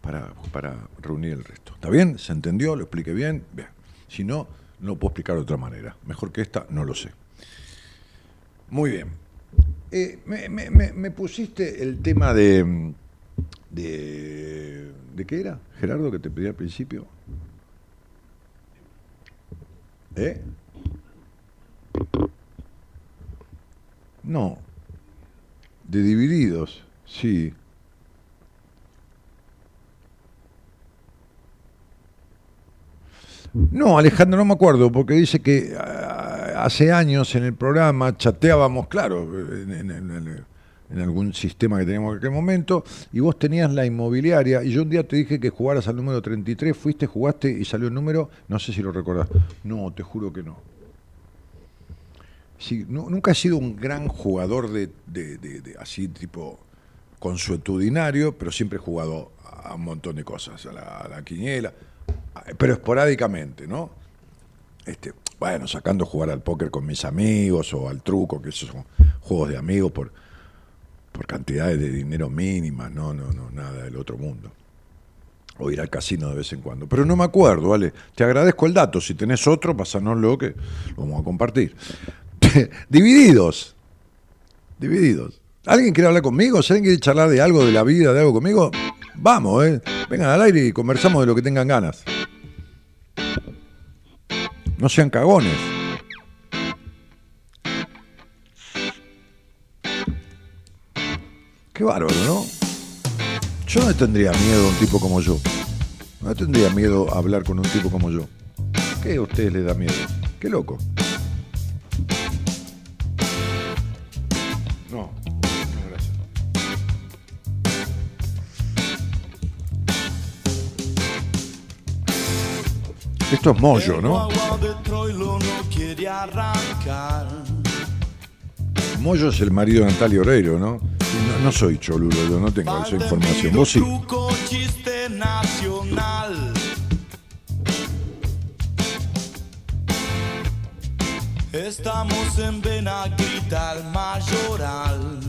para, para reunir el resto. ¿Está bien? ¿Se entendió? ¿Lo expliqué bien? Bien. Si no, no lo puedo explicar de otra manera. Mejor que esta, no lo sé. Muy bien. Eh, me, pusiste el tema de, de... ¿De qué era, Gerardo, que te pedí al principio? ¿Eh? No. De divididos, sí. No, Alejandro, no me acuerdo, porque dice que ah, hace años en el programa chateábamos, claro, en, en- en algún sistema que teníamos en aquel momento, y vos tenías la inmobiliaria, y yo un día te dije que jugaras al número 33, fuiste, jugaste y salió el número, no sé si lo recordás. No, te juro que no. Sí, nu- nunca he sido un gran jugador de, de- de- de así tipo consuetudinario, pero siempre he jugado a un montón de cosas, a la, a la quiniela, pero esporádicamente, ¿no? Este, bueno, sacando jugar al póker con mis amigos o al truco, que esos son juegos de amigos por, por cantidades de dinero mínimas, no, no, no, nada del otro mundo. O ir al casino de vez en cuando. Pero no me acuerdo, ¿vale? Te agradezco el dato. Si tenés otro, pásanoslo que lo vamos a compartir. Divididos. Divididos. ¿Alguien quiere hablar conmigo? ¿Si alguien quiere charlar de algo, de la vida, de algo conmigo? Vamos, ¿eh? Vengan al aire y conversamos de lo que tengan ganas. No sean cagones. Qué bárbaro, ¿no? Yo no tendría miedo a un tipo como yo. No tendría miedo a hablar con un tipo como yo. ¿Qué a ustedes les da miedo? Qué loco. No, no, gracias. Esto es mollo, ¿no? Moyo es el marido de Natalia Oreiro, ¿no? No, soy cholulo, yo no tengo esa información. Vos sí. Chiste nacional. Estamos en Benaguita, el mayoral.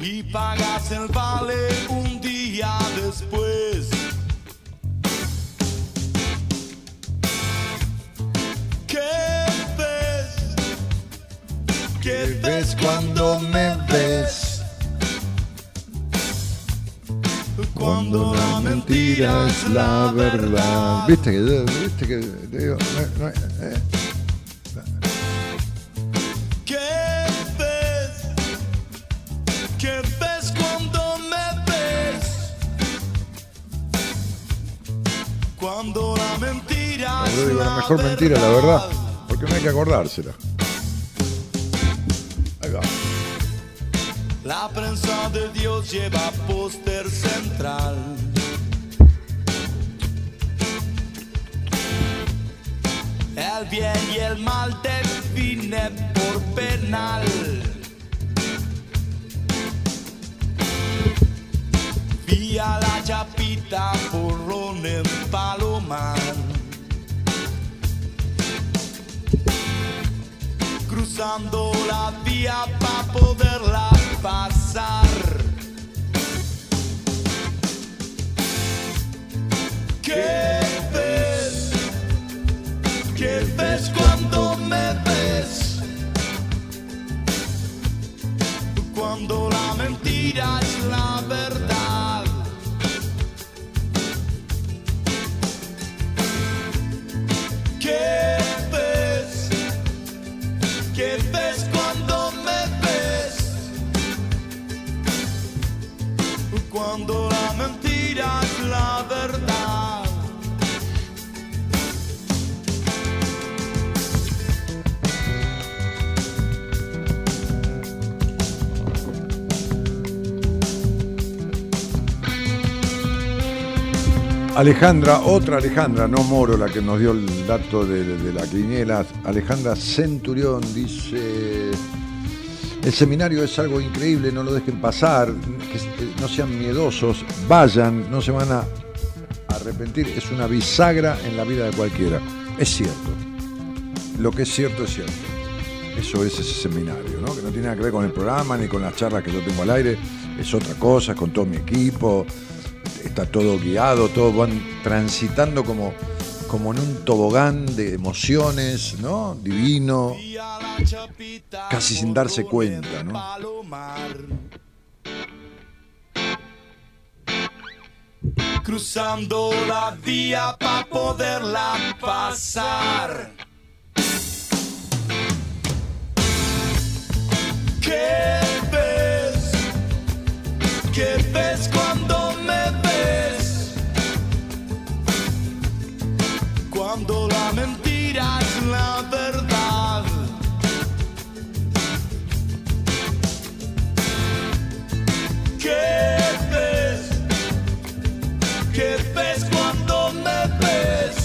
Y pagas el vale un día después. ¿Qué? ¿Qué ves cuando me ves? Cuando la mentira es la verdad. Viste que, viste que, te digo, no- no- eh. ¿Qué ves? ¿Qué ves cuando me ves? Cuando la mentira la mejor mentira, la verdad. Porque no hay que acordársela. La prensa de Dios lleva póster central. El bien y el mal define por penal. Vía la chapita porrón en Palomar. Cruzando la vía para poderla pasar. ¿Qué ves? ¿Qué ves cuando me ves? Cuando la mentira es la verdad. ¿Qué Cuando la mentira es la verdad. Alejandra, otra Alejandra, no Moro, la que nos dio el dato de, la quiniela. Alejandra Centurión dice: El seminario es algo increíble, no lo dejen pasar, no sean miedosos, vayan, no se van a arrepentir. Es una bisagra en la vida de cualquiera. Es cierto. Lo que es cierto es cierto. Eso es ese seminario, ¿no? Que no tiene nada que ver con el programa ni con las charlas que yo tengo al aire. Es otra cosa, con todo mi equipo. Está todo guiado, todos van transitando como, como en un tobogán de emociones, ¿no? Divino. Casi sin darse cuenta, ¿no? Cruzando la vía para poderla pasar. ¿Qué ves? ¿Qué ves cuando me Cuando la mentira es la verdad. ¿Qué ves? ¿Qué ves cuando me ves?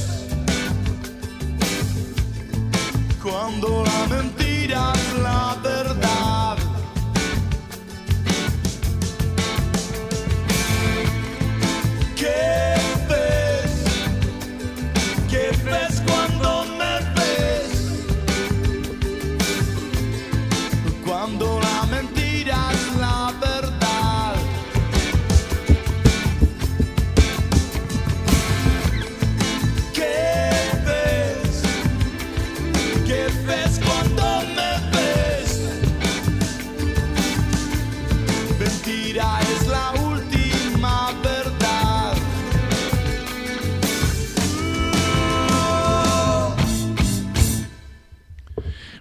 Cuando la mentira es la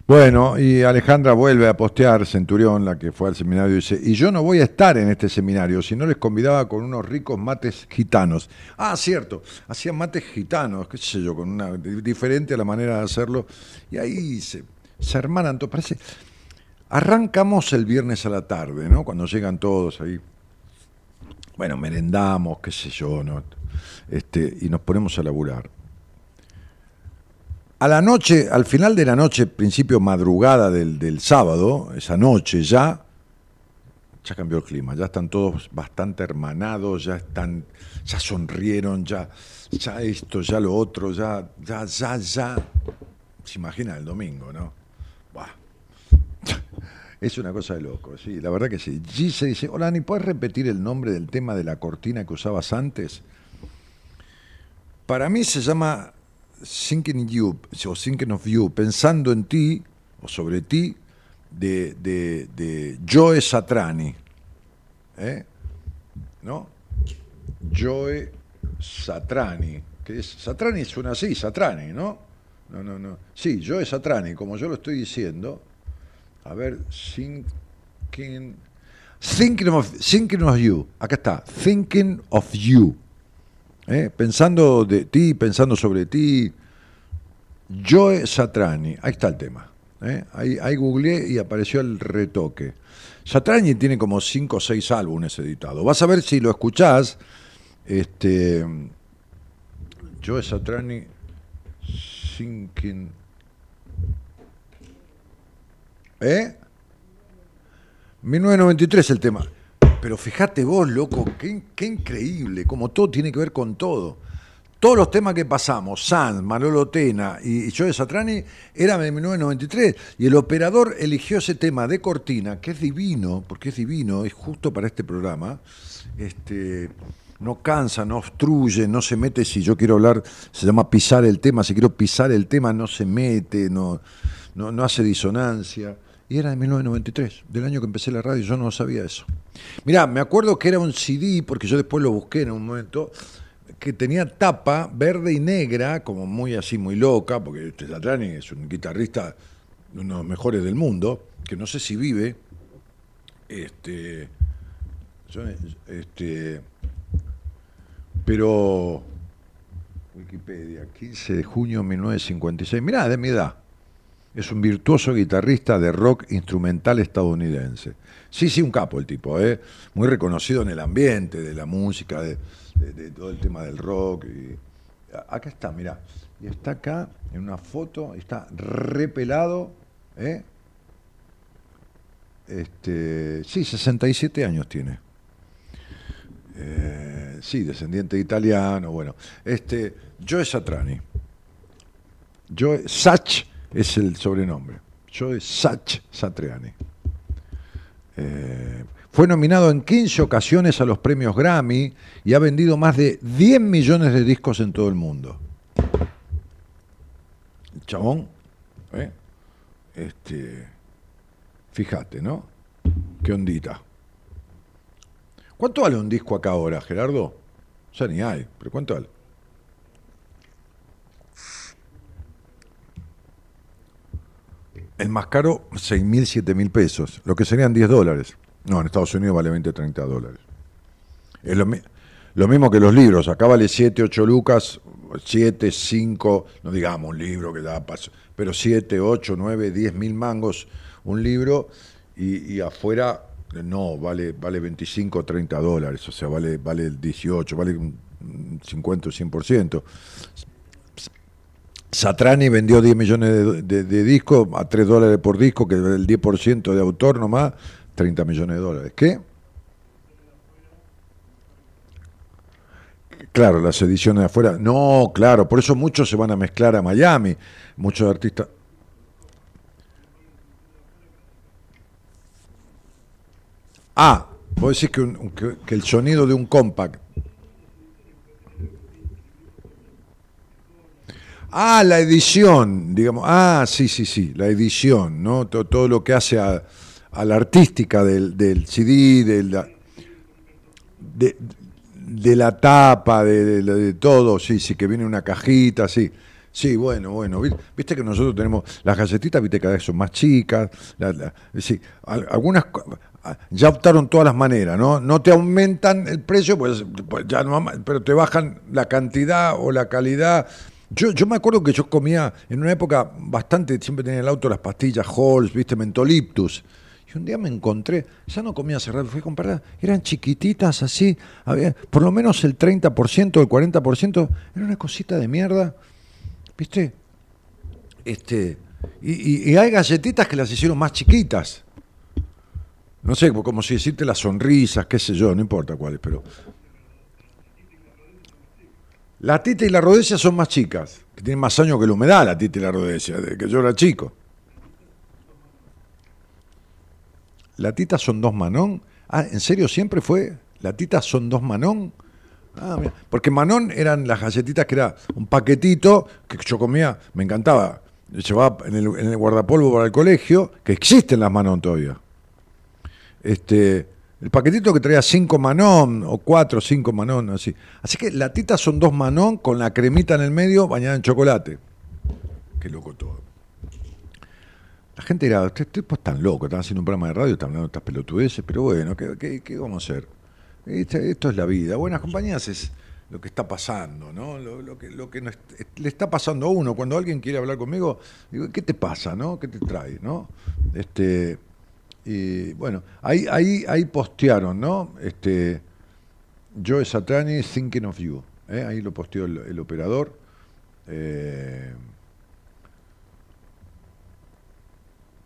Bueno, y Alejandra vuelve a postear, Centurión, la que fue al seminario, dice, y yo no voy a estar en este seminario, si no les convidaba con unos ricos mates gitanos. Ah, cierto, hacían mates gitanos, qué sé yo, con una diferente a la manera de hacerlo, y ahí se, se hermanan parece... Arrancamos el viernes a la tarde, ¿no? Cuando llegan todos ahí. Bueno, merendamos, qué sé yo, ¿no? Este, y nos ponemos a laburar. A la noche, al final de la noche, principio madrugada del, sábado, esa noche ya, ya cambió el clima, ya están todos bastante hermanados, ya están, ya sonrieron, ya, ya esto, ya lo otro, ya, ya, ya, ya. Se imagina el domingo, ¿no? Es una cosa de loco, sí, la verdad que sí. Gise dice, hola, ¿ni puedes repetir el nombre del tema de la cortina que usabas antes? Para mí se llama Thinking You, o Thinking of You, pensando en ti, o sobre ti, de, de, de Joe Satrani. ¿Eh? ¿No? Joe Satrani. Que es, Satrani suena así, Satrani, ¿no? No, no, no. Sí, Joe Satrani, como yo lo estoy diciendo. A ver, thinking, thinking, of, thinking of you. Acá está, thinking of you. ¿Eh? pensando de ti, pensando sobre ti. Joe Satrani, ahí está el tema. ¿eh? Ahí, ahí googleé y apareció el retoque. Satrani tiene como 5 o 6 álbumes editados. Vas a ver si lo escuchás. Este, Joe Satrani, Thinking. ¿Eh? 1993 el tema. Pero fíjate vos, loco, qué, increíble, como todo tiene que ver con todo. Todos los temas que pasamos, Sanz, Manolo Tena y, Joe Satrani, eran de 1993. Y el operador eligió ese tema de cortina, que es divino, porque es divino, es justo para este programa. Este, no cansa, no obstruye, no se mete. Si yo quiero hablar, se llama pisar el tema. Si quiero pisar el tema, no se mete, no, no, no hace disonancia. Y era de 1993, del año que empecé la radio, yo no sabía eso. Mirá, me acuerdo que era un CD, porque yo después lo busqué en un momento, que tenía tapa verde y negra, como muy así, muy loca, porque Latrani es un guitarrista uno de los mejores del mundo, que no sé si vive, este, este, pero Wikipedia, 15 de junio de 1956, mirá, de mi edad. Es un virtuoso guitarrista de rock instrumental estadounidense. Sí, sí, un capo el tipo, ¿eh? muy reconocido en el ambiente de la música, de, todo el tema del rock. Y... Acá está, mirá. Y está acá en una foto, está repelado. ¿eh? Este, sí, 67 años tiene. Eh, sí, descendiente italiano, bueno. Este, Joe Satrani. Joe Sach es el sobrenombre. Joe Sach Satriani. Eh, fue nominado en 15 ocasiones a los premios Grammy y ha vendido más de 10 millones de discos en todo el mundo. El chabón, ¿eh? este, fíjate, ¿no? Qué ondita. ¿Cuánto vale un disco acá ahora, Gerardo? Sea, ni hay, pero ¿cuánto vale? El más caro, 6 mil, 7 mil pesos, lo que serían 10 dólares. No, en Estados Unidos vale 20, 30 dólares. Es lo, mismo que los libros, acá vale 7, 8 lucas, 7, 5, no digamos un libro que da paso, pero 7, 8, 9, 10 mil mangos un libro y, afuera no, vale, vale 25, 30 dólares, o sea, vale, vale 18, vale un 50 o 100%. Satrani vendió 10 millones de, discos a 3 dólares por disco, que es el 10% de autor nomás, 30 millones de dólares. ¿Qué? Claro, las ediciones de afuera. No, claro, por eso muchos se van a mezclar a Miami, muchos artistas. Ah, vos decís que, que el sonido de un compact Ah, la edición, digamos. Ah, sí, sí, sí, la edición, ¿no? Todo, lo que hace a, la artística del, del CD, de la, de, la tapa, de, todo, sí, sí, que viene una cajita, sí. Sí, bueno, bueno. vi- Viste que nosotros tenemos las galletitas, viste, cada vez son más chicas. la- la- sí, al- algunas ah, ya optaron todas las maneras, ¿no? No te aumentan el precio, pues, pues ya no, pero te bajan la cantidad o la calidad. Yo, yo me acuerdo que yo comía en una época bastante, siempre tenía en el auto las pastillas Halls, viste, mentoliptus. Y un día me encontré, ya no comía hace rato, fui a comprarlas, eran chiquititas así, había, por lo menos el 30%, el 40%, era una cosita de mierda. ¿Viste? Este, y hay galletitas que las hicieron más chiquitas. No sé, como si decirte las sonrisas, qué sé yo, no importa cuáles, pero. La tita y la rodecia son más chicas, que tienen más años que la humedad, la tita y la rodecia, de que yo era chico. La tita son dos manón. Ah, ¿en serio siempre fue? ¿La tita son dos manón? Ah, mira. Porque Manón eran las galletitas que era un paquetito que yo comía, me encantaba. Llevaba en el, en el guardapolvo para el colegio, que existen las Manón todavía. Este, el paquetito que traía cinco Manón, o cuatro cinco Manón, así. Así que latitas son dos Manón con la cremita en el medio bañada en chocolate. Qué loco todo. La gente dirá, estos tipos están locos, están haciendo un programa de radio, están hablando de estas pelotudeces, pero bueno, ¿qué, vamos a hacer? Este- esto es la vida. Buenas compañías es lo que está pasando, ¿no? Lo, que, le está pasando a uno. Cuando alguien quiere hablar conmigo, digo, ¿qué te pasa, no? ¿Qué te trae, no? Este, y bueno, ahí, ahí, ahí postearon, ¿no? Este, Joe Satrani, Thinking of You. ¿eh? Ahí lo posteó el, operador. Eh,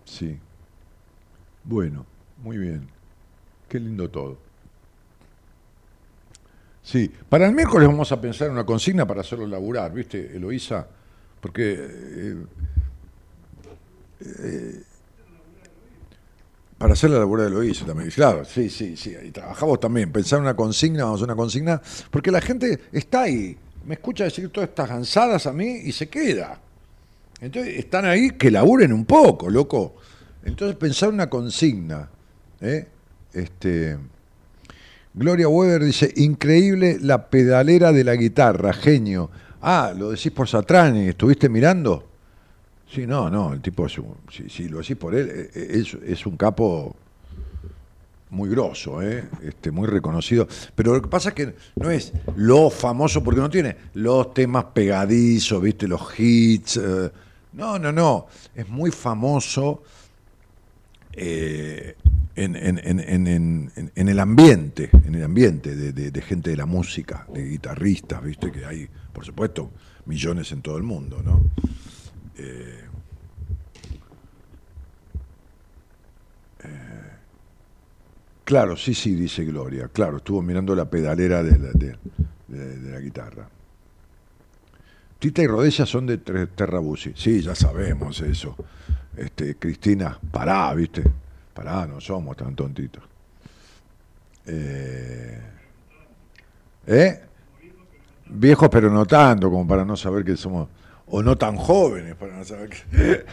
sí. Bueno, muy bien. Qué lindo todo. Sí, para el miércoles vamos a pensar una consigna para hacerlo laburar, ¿viste, Eloísa? Porque eh, para hacer la labura de Eloísa también, claro, sí, sí, sí, y trabajamos también, pensar una consigna, vamos a una consigna, porque la gente está ahí, me escucha decir todas estas gansadas a mí y se queda. Entonces están ahí que laburen un poco, loco. Entonces pensar una consigna, ¿eh? Este. Gloria Weber dice, increíble la pedalera de la guitarra, genio. Ah, lo decís por Satrani, ¿estuviste mirando? Sí, no, no, el tipo es un, si, lo decís por él, eh, eh, es, es un capo muy grosso, ¿eh? este, muy reconocido. Pero lo que pasa es que no es lo famoso, porque no tiene los temas pegadizos, ¿viste? Los hits. no, no, no. Es muy famoso eh, en, el ambiente, en el ambiente de, de- de gente de la música, de guitarristas, ¿viste? Que hay, por supuesto, millones en todo el mundo, ¿no? Eh, Claro, sí, sí, dice Gloria. Claro, estuvo mirando la pedalera de la, de- la guitarra. Tita y Rodella son de Terrabusi. Sí, ya sabemos eso. Este, Cristina, pará, ¿viste? Pará, no somos tan tontitos. Eh, ¿eh? Viejos pero no tanto, como para no saber que somos, o no tan jóvenes, para no saber que,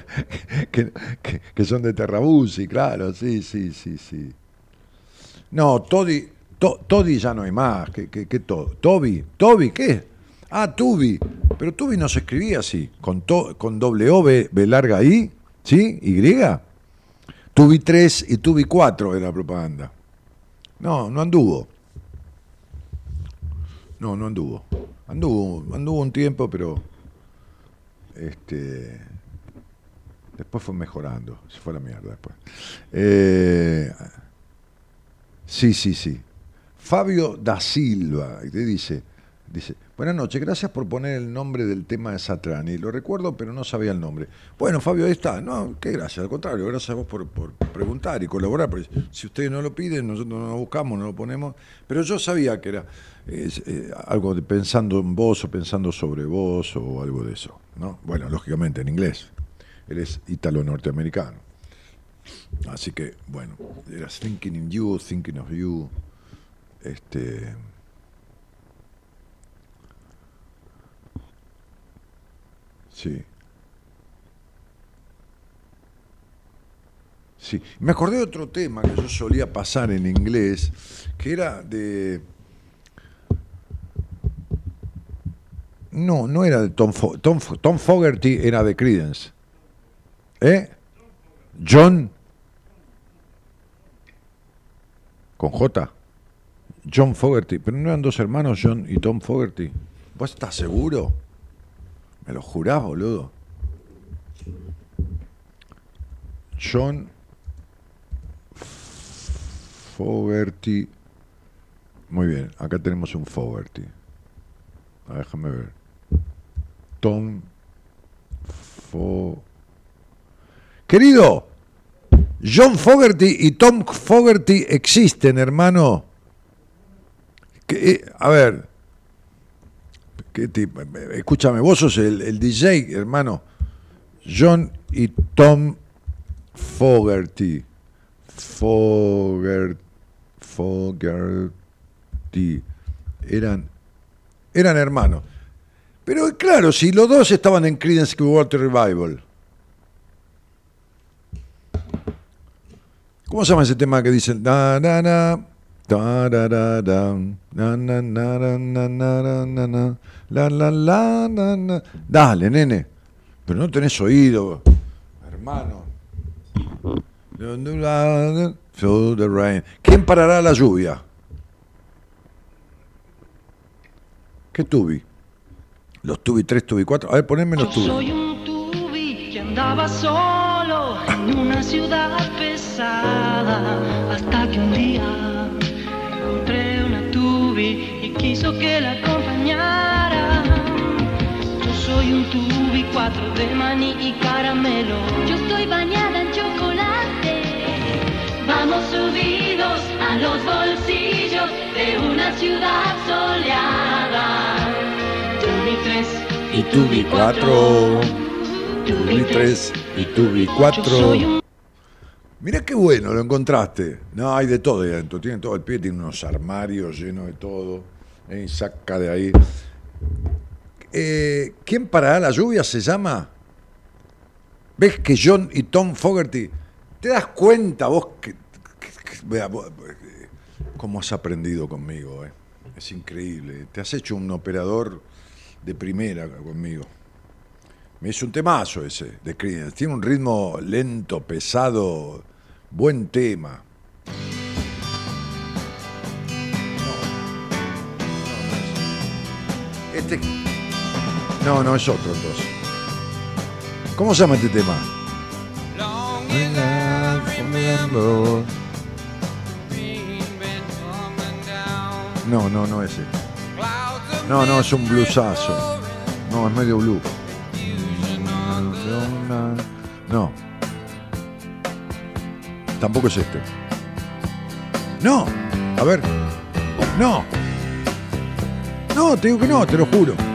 que, que- que son de Terrabusi, claro, sí, sí, sí, sí. No, Todi, To- Todi ya no hay más. ¿Qué, qué, qué to- Toby, Toby, ¿qué? Ah, Tubi. Pero Tubi no se escribía así, con, to- con doble B, larga I, ¿sí? Y. Tubi 3 y Tubi 4 era propaganda. No, no anduvo. No, no anduvo. Anduvo, anduvo un tiempo, pero. Este. Después fue mejorando. Se fue a la mierda después. Eh, Sí, sí, sí. Fabio da Silva, te dice, dice, buenas noches, gracias por poner el nombre del tema de Satrani. Lo recuerdo, pero no sabía el nombre. Bueno, Fabio, ahí está. No, qué gracias, al contrario, gracias a vos por, por preguntar y colaborar. Porque si ustedes no lo piden, nosotros no lo buscamos, no lo ponemos. Pero yo sabía que era eh, algo de pensando en vos o pensando sobre vos o algo de eso. ¿no? Bueno, lógicamente en inglés. Él es ítalo-norteamericano. Así que, bueno, era Thinking in You, Thinking of You. Este. Sí. Sí. Me acordé de otro tema que yo solía pasar en inglés, que era de. No, no era de Tom, Fo- Tom, Tom Fogerty, era de Credence. ¿Eh? John. Con J. John Fogerty. Pero no eran dos hermanos, John y Tom Fogerty. ¿Vos estás seguro? ¿Me lo jurás, boludo? John Fogerty. Muy bien, acá tenemos un Fogerty. Déjame ver. Tom Fo... Querido, John Fogerty y Tom Fogerty existen, hermano. Que, eh, a ver, escúchame, vos sos el, DJ, hermano. John y Tom Fogerty. Fogerty. Fogerty. Eran, eran hermanos. Pero claro, si los dos estaban en Creedence Clearwater Revival. ¿Cómo se llama ese tema que dicen? Na, na, Dale, nene. Pero no tenés oído, hermano. ¿Quién parará la lluvia? ¿Qué tubi? Los tubi 3, tubi 4. A ver, poneme los Yo tubi. soy un tubi que andaba solo en una ciudad pesada hasta que un día quiso que la acompañara. Yo soy un tubi, cuatro de maní y caramelo. Yo estoy bañada en chocolate. Vamos subidos a los bolsillos de una ciudad soleada. Tubi 3 Y tubi 4. Tubi 3 y tubi 4. Yo soy un Mirá qué bueno, lo encontraste. No, hay de todo ahí adentro. Tiene todo el pie, tiene unos armarios llenos de todo. Eh, saca de ahí. Eh, ¿Quién parará la lluvia se llama? ¿Ves que John y Tom Fogerty? ¿Te das cuenta vos que, vea, eh, cómo has aprendido conmigo? eh? Es increíble. Te has hecho un operador de primera conmigo. Me hizo un temazo ese de Creedence. Tiene un ritmo lento, pesado, buen tema. Este. No, no, es otro entonces. ¿Cómo se llama este tema? No, no, no es ese. No, no, es un bluesazo. No, es medio blue. No. Tampoco es este. No. A ver. No. No, te digo que no, te lo juro.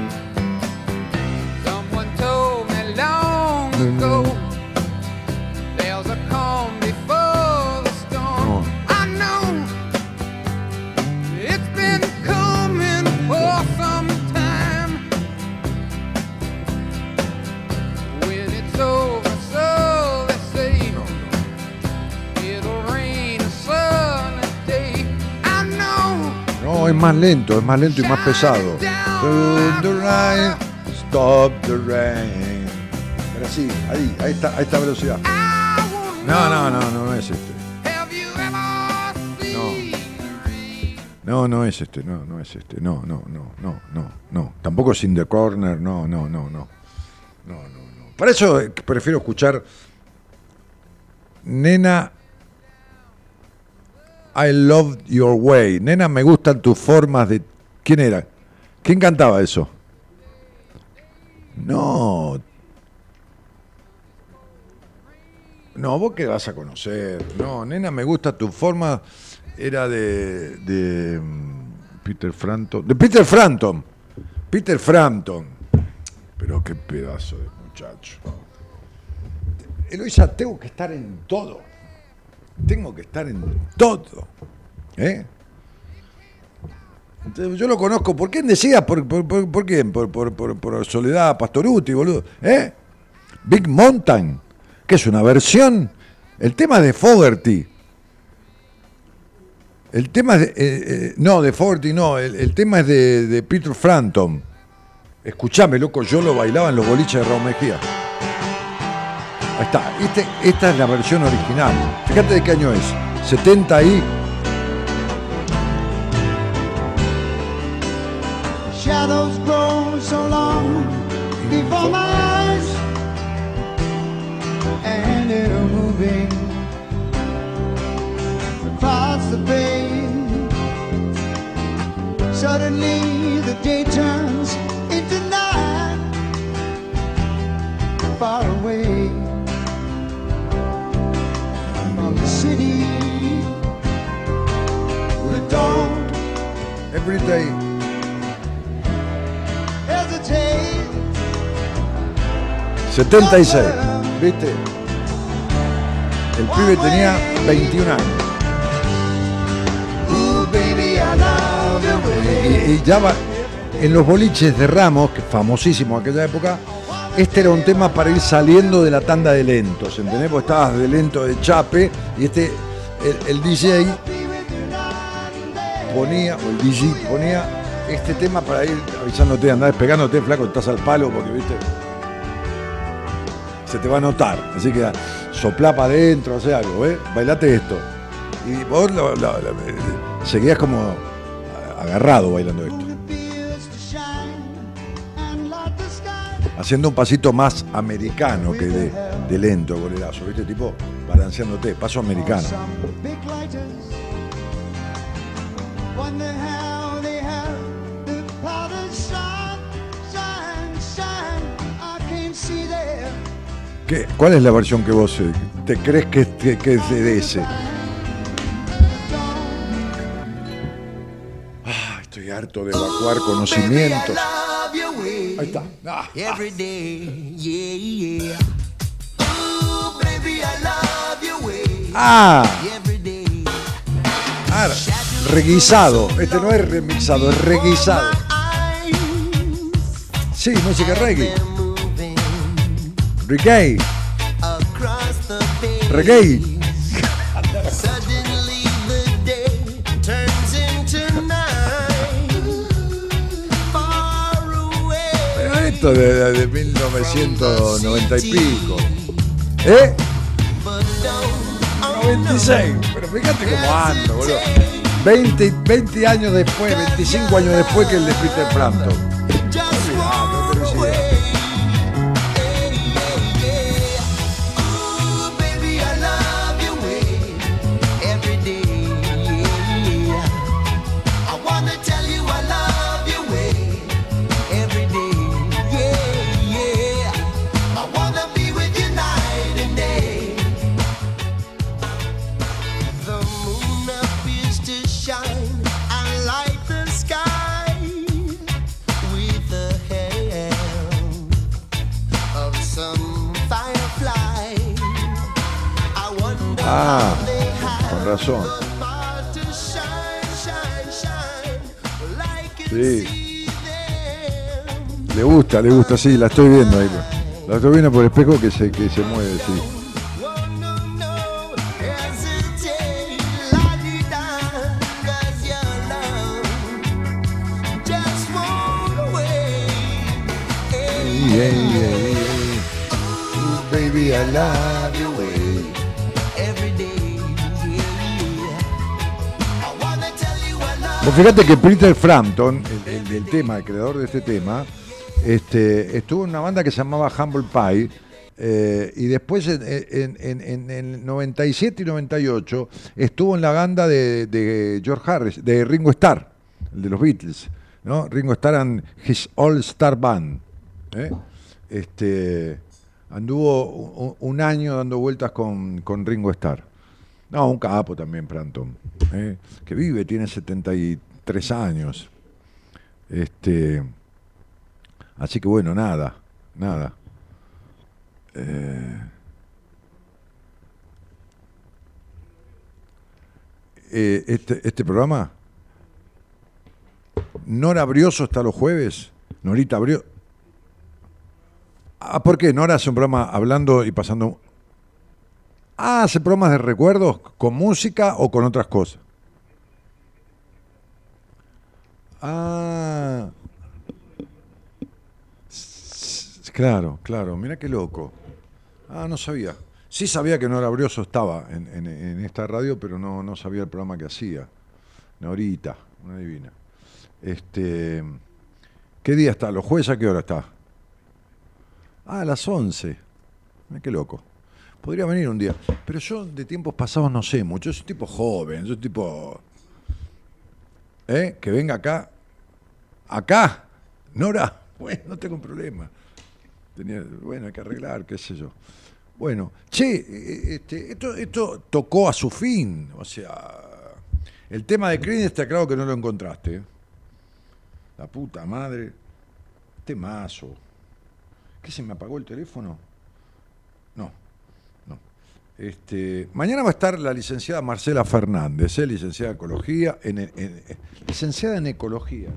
Es más lento, es más lento y más pesado. Stop the rain. Pero sí, ahí, a esta, a esta velocidad. No, no, no, no, no es este. Seen No, no es este, no, no es este. No, no, no, no, no, no. Tampoco es In the Corner, no, no, no, no. No, no, no. Para eso eh, prefiero escuchar Nena I love your way. Nena, me gustan tus formas de. ¿Quién era? ¿Quién cantaba eso? No. No, vos qué vas a conocer. No, nena, me gusta tu forma. Era de. de mm, Peter Frampton. De Peter Frampton. Peter Frampton. Pero qué pedazo de muchacho. Eloisa, tengo que estar en todo. Tengo que estar en todo. ¿Eh? Entonces, Yo lo conozco. ¿Por quién decía? ¿Por, por, por, por quién? Por, Soledad Pastoruti, boludo. ¿Eh? Big Mountain, que es una versión. El tema de Fogerty. El tema de. eh, eh, no, de Fogerty no. El, el tema es de, de Peter Frampton. Escuchame, loco, yo lo bailaba en los boliches de Raúl Mejía. Ahí está. Este- esta es la versión original. Fíjate de qué año es. 70 y... Shadows grow so long before my eyes, and they're moving across the bay. Suddenly, the day turns into night, far away Every day. hesitate. 76. ¿Viste? El pibe tenía 21 años. Y, ya va, en los boliches de Ramos, que famosísimo en aquella época, este era un tema para ir saliendo de la tanda de lentos, ¿entendés? Porque estabas de lento de chape y este, el DJ ponía, o el DJ ponía este tema para ir avisándote, andar despegándote, flaco, estás al palo porque, viste, se te va a notar. Así que soplá para adentro, hace algo, ¿eh? Bailate esto. Y vos lo- eh, seguías como agarrado bailando esto. Haciendo un pasito más americano que de, lento, bolerazo, ¿viste? Tipo balanceándote, paso americano. Wonder how they have the power to shine, shine, shine. I can't see there. ¿Qué- ¿Cuál es la versión que vos eh, te crees que, que- que es de ese? Ah, estoy harto de evacuar conocimientos. Ahí está. Ah, ah, ah, reguisado. Este no es remixado, es reguisado. Sí, música reggae. Reggae. Reggae. Pero esto de, de- de 1990 y pico. ¿Eh? But don't 96. Pero fíjate cómo ando, boludo. 20, 20 años después, 25 años después que el de Peter Frampton. Shine and light the sky with the help of some firefly. I wonder Ah, con razón. Sí. Le gusta, le gusta, sí, la estoy viendo ahí. La estoy viendo por el espejo que se, que se mueve, sí. Love you. way. every day, yeah. I wanna tell you I love Vos fíjate que Peter Frampton, el, el del tema, el creador de este tema, este, estuvo en una banda que se llamaba Humble Pie. eh, y después en, en- en- en el 97 y 98 estuvo en la banda de, de George Harris, de Ringo Starr, el de los Beatles, ¿no? Ringo Starr and His All Star Band. ¿eh? Este, anduvo un, año dando vueltas con, con Ringo Starr. No, un capo también, Frampton. ¿eh? Que vive, tiene 73 años. Este, así que bueno, nada, nada. Eh, eh, este, este programa, Nora Brioso está los jueves. Norita Brioso. Ah, ¿por qué? Nora hace un programa hablando y pasando Ah, hace programas de recuerdos con música o con otras cosas. Ah. Claro, claro, mira qué loco. Ah, no sabía. Sí sabía que Nora Brioso estaba en, en- en esta radio, pero no, no sabía el programa que hacía. Norita, una divina. Este, ¿Qué día está? ¿Los jueves a qué hora está? Ah, a las 11. Mira qué loco. Podría venir un día. Pero yo de tiempos pasados no sé mucho. Yo soy tipo joven, yo soy tipo... ¿Eh? Que venga acá. ¿Acá? ¿Nora? Bueno, no tengo problema. Tenía, bueno, hay que arreglar, qué sé yo. Bueno, che, este, esto, esto tocó a su fin. O sea, el tema de Creedence está claro que no lo encontraste. La puta madre. Temazo. ¿Qué se me apagó el teléfono? No, no. Este, mañana va a estar la licenciada Marcela Fernández, ¿eh? licenciada en ecología, en- licenciada en ecología.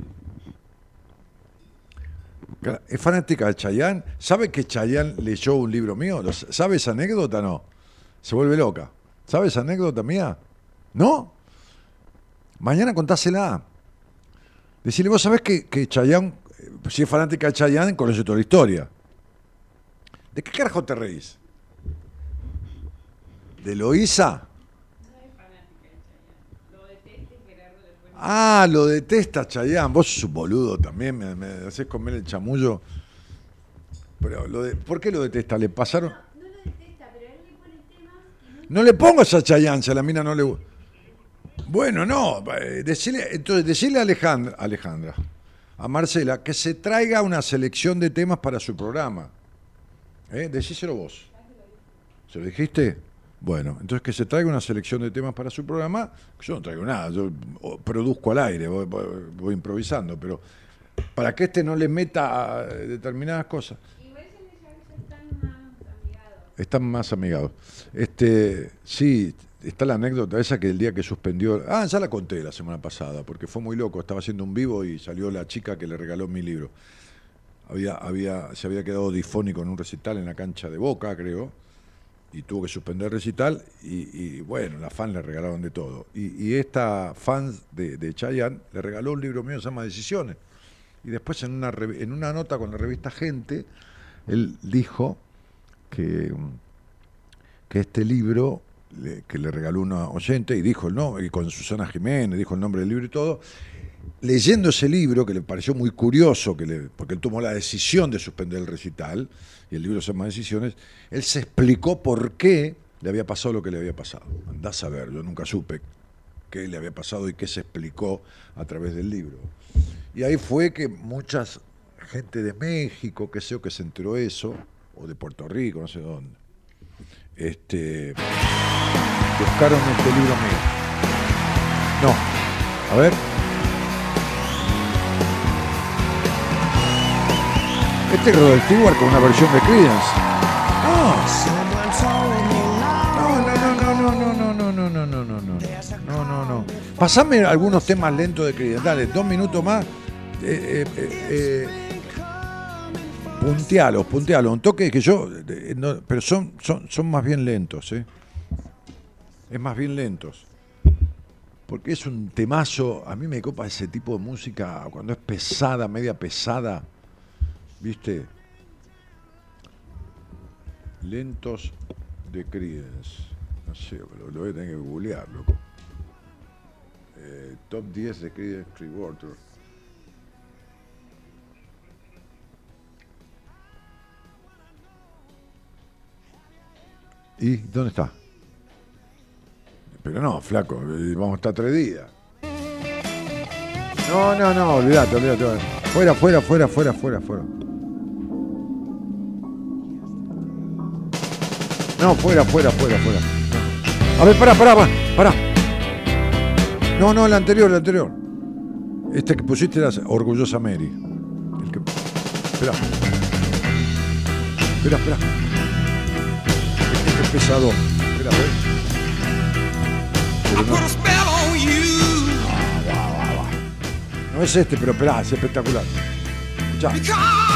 Es fanática de Chayán. ¿Sabe que Chayán leyó un libro mío? ¿Lo s- ¿Sabe esa anécdota? No. Se vuelve loca. ¿Sabe esa anécdota mía? ¿No? Mañana contásela. Decirle, vos sabés que, que Chayán, eh, si es fanática de Chayán, conoce toda la historia. ¿De qué carajo te reís? ¿De Loíza? Ah, lo detesta Chayán. Vos sos un boludo también, me, me haces comer el chamullo. Pero lo de- ¿Por qué lo detesta? ¿Le pasaron? No le pongas a Chayán, si a la mina no le gusta. Bueno, no. eh, Decile, entonces, decirle a Alejandra, Alejandra, a Marcela, que se traiga una selección de temas para su programa. ¿Eh? Decíselo vos. ¿Se lo dijiste? Bueno, entonces que se traiga una selección de temas para su programa. Yo no traigo nada, yo produzco al aire, voy, voy- voy improvisando, pero para que este no le meta determinadas cosas. Están más amigados. Este, sí, está la anécdota esa que el día que suspendió. Ah, ya la conté la semana pasada, porque fue muy loco. Estaba haciendo un vivo y salió la chica que le regaló mi libro. Había, había, se había quedado difónico en un recital en la cancha de Boca, creo, y tuvo que suspender el recital. Y, bueno, las fans le regalaron de todo. Y, esta fan de, de Chayanne le regaló un libro mío que se llama Decisiones. Y después en una, en una nota con la revista Gente, él dijo que, que este libro que le regaló una oyente y dijo el nombre, y con Susana Jiménez, dijo el nombre del libro y todo, leyendo ese libro, que le pareció muy curioso, que le- porque él tomó la decisión de suspender el recital, y el libro se llama Decisiones, él se explicó por qué le había pasado lo que le había pasado. Andás a ver, yo nunca supe qué le había pasado y qué se explicó a través del libro. Y ahí fue que muchas gente de México, que sé yo, que se enteró eso, o de Puerto Rico, no sé dónde, este, buscaron este libro mío. No, a ver. Este es Rod Stewart con una versión de Creedence. No, no, no, no, no, no, no, no, no, no, no, no, no, no, no, no. Pasame algunos temas lentos de Creedence. Dale, dos minutos más. Eh, eh, eh, eh, puntealos, puntealos. Un toque que yo, eh, no, pero son, son, son más bien lentos, ¿eh? Es más bien lentos. Porque es un temazo. A mí me copa ese tipo de música cuando es pesada, media pesada. ¿Viste? Lentos de Creedence. No sé, lo, lo voy a tener que googlear, loco. Eh, top 10 de Creedence Clearwater. ¿Y dónde está? Pero no, flaco, eh, vamos a estar tres días. No, no, no, olvídate, olvídate. Fuera, fuera, fuera, fuera, fuera, fuera. No, fuera, fuera, fuera, fuera. A ver, pará, pará, pará, pará. No, no, el anterior, el anterior. Este que pusiste era Orgullosa Mary. El que... Espera. Espera, espera. Este es pesado. Espera, a ver. Pero no, no es este, pero espera, es espectacular. Ya.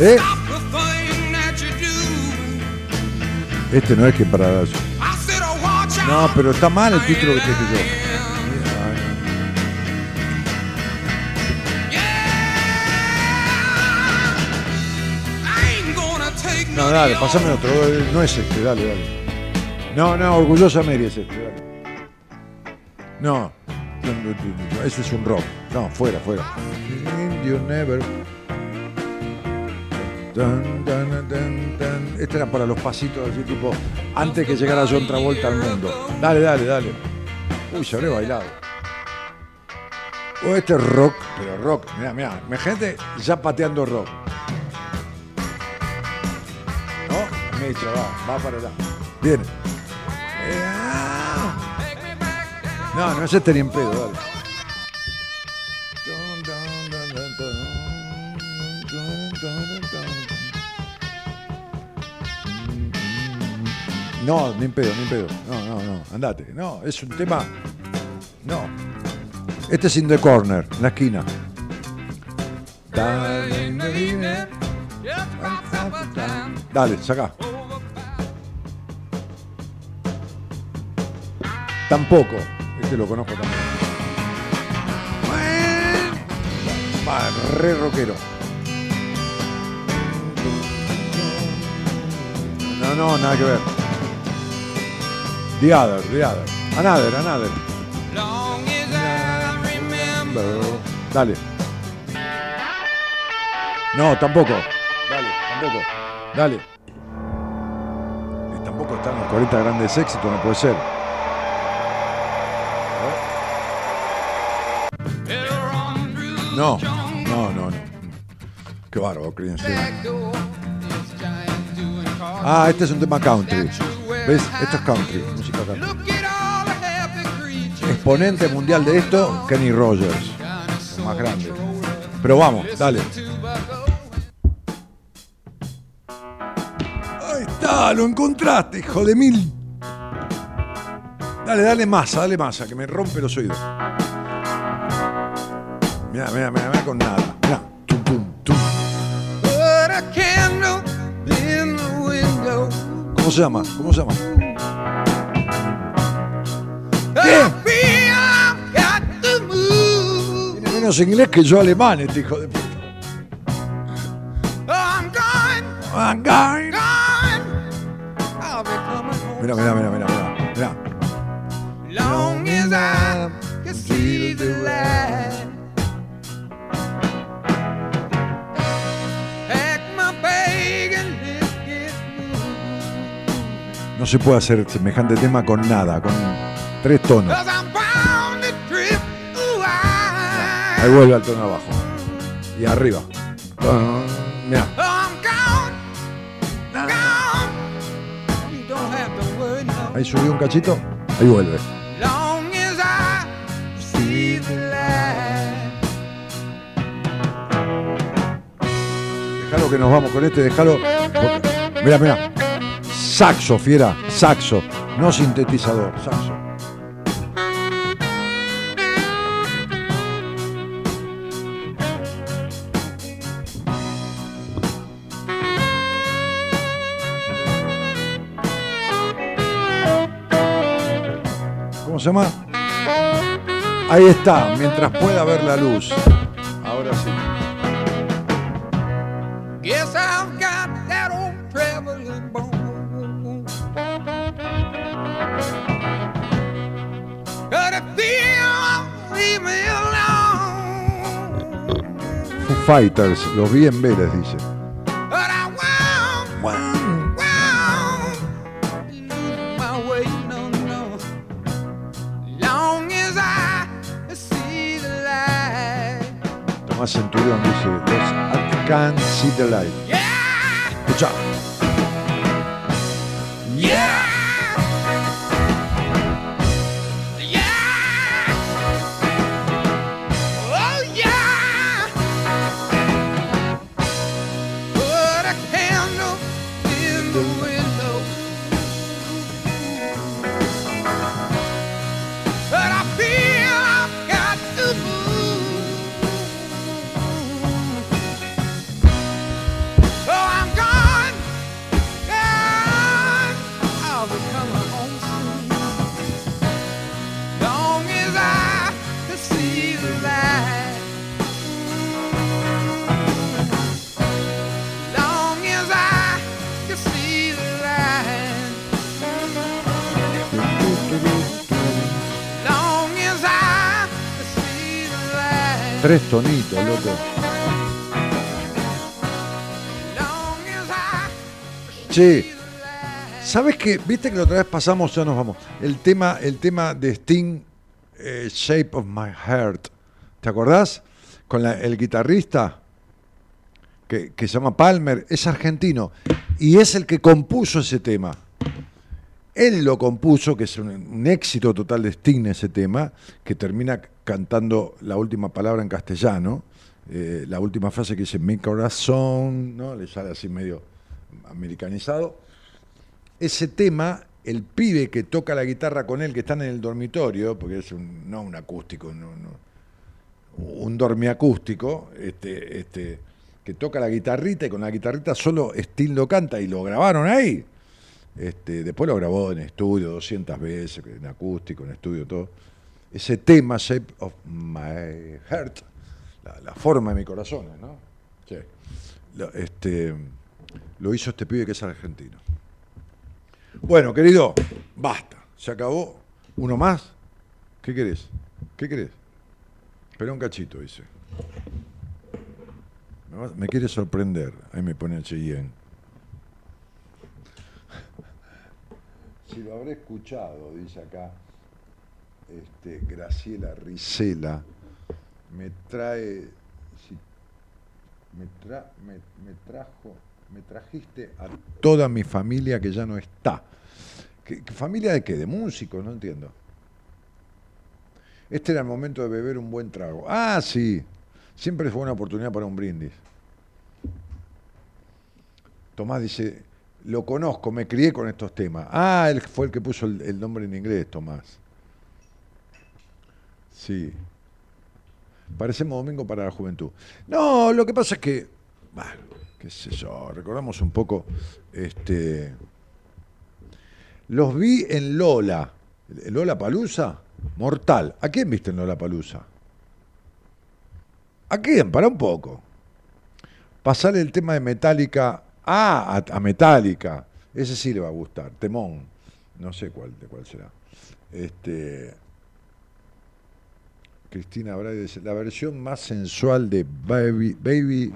¿Eh? Este no es que para No, pero está mal el título que te dije. No, dale, pasame otro. No es este, dale, dale. No, no, orgullosa Mary es este, dale. No, ese es un rock. No, fuera, fuera. You never este era para los pasitos así tipo antes que llegara John Travolta al mundo. Dale, dale, dale. Uy, se habré bailado. O este es rock, pero rock. Mira, mira, mi gente ya pateando rock. No, Mecha, va, va para allá. Viene. Eh, ah. No, no es este ni en pedo, dale. No, ni en pedo, ni en pedo. No, no, no, andate. No, es un tema. No. Este es in the corner, en la esquina. Dale, saca. Tampoco. Este lo conozco también. Re rockero. No, no, nada que ver. The other, the other. Another, another. Dale. No, tampoco. Dale, tampoco. Dale. Tampoco están los 40 grandes éxitos, no puede ser. No, no, no, no. Qué bárbaro, Creedence. Ah, este es un tema country. ¿Ves? Esto es country, Exponente mundial de esto, Kenny Rogers. El más grande. Pero vamos, dale. Ahí está, lo encontraste, hijo de mil. Dale, dale masa, dale masa, que me rompe los oídos. Mira, mira, mira, mira con nada. Mira. Tum, tum, tum. ¿Cómo se llama? ¿Cómo se llama? Menos inglés que yo alemán, este hijo de puta. I'm going. Mira, mira, mira, mira, mira. Long as I can see the light. No se puede hacer semejante tema con nada, con tres tonos. Ahí vuelve al tono abajo. Y arriba. Mira. Ahí subió un cachito. Ahí vuelve. Déjalo que nos vamos con este, porque- Mira, mira. Saxo, fiera. Saxo. No sintetizador. Saxo. Se llama? Ahí está, mientras pueda ver la luz. Ahora sí. Guess I've got that old traveling bone. But if you won't leave me alone, Foo Fighters, los vi en Vélez, dice. Tomás Centurión dice, "Los- I can't see the light. Yeah, Escucha. yeah. Tres tonitos, loco. Che, ¿sabes qué? Viste que la otra vez pasamos, ya nos vamos. El tema, el tema de Sting, eh, Shape of My Heart. ¿Te acordás? Con el guitarrista que, que se llama Palmer, es argentino. Y es el que compuso ese tema. Él lo compuso, que es un éxito total de Sting ese tema, que termina cantando la última palabra en castellano, eh, la última frase que dice mi corazón, ¿no? Le sale así medio americanizado. Ese tema, el pibe que toca la guitarra con él, que están en el dormitorio, porque es un, no un acústico, no, no, un dormiacústico, este, este, que toca la guitarrita y con la guitarrita solo Sting lo canta y lo grabaron ahí. Este, después lo grabó en estudio 200 veces, en acústico, en estudio, todo. Ese tema, Shape of My Heart, la, forma de mi corazón, ¿no? Sí. Lo, este, lo hizo este pibe que es argentino. Bueno, querido, basta. Se acabó. ¿Uno más? ¿Qué querés? ¿Qué querés? Espera un cachito, dice. Me, me quiere sorprender. Ahí me pone el Cheyenne. Si lo habré escuchado, dice acá este, Graciela Risela, me trae, si- me, tra- me, me trajo, me trajiste a toda mi familia que ya no está. ¿Qué, qué familia de qué? ¿De músicos? No entiendo. Este era el momento de beber un buen trago. Ah, sí. Siempre fue una oportunidad para un brindis. Tomás dice, lo conozco, me crié con estos temas. Ah, él fue el que puso el, el nombre en inglés, Tomás. Sí. Parecemos domingo para la juventud. No, lo que pasa es que, bueno, qué sé yo, recordamos un poco, este, los vi en Lola, Lola Palusa, mortal. ¿A quién viste en Lola Palusa? ¿A quién? Para un poco. Pasarle el tema de Metallica. Ah, a, a Metallica. Ese sí le va a gustar. Temón. No sé cuál, de cuál será. Este. Cristina Braide dice, la versión más sensual de Baby, Baby,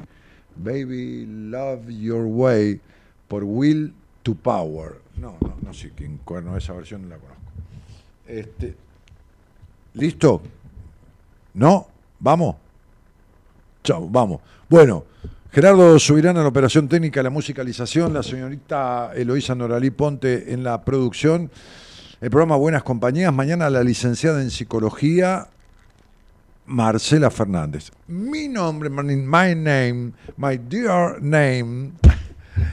Baby Love Your Way por Will to Power. No, no, no sé quién cuerno esa versión no la conozco. Este, ¿Listo? ¿No? ¿Vamos? Chao, vamos. Bueno, Gerardo Subirán en la operación técnica, la musicalización, la señorita Eloísa Noralí Ponte en la producción. El programa Buenas Compañías. Mañana la licenciada en psicología, Marcela Fernández. Mi nombre, my name, my dear name,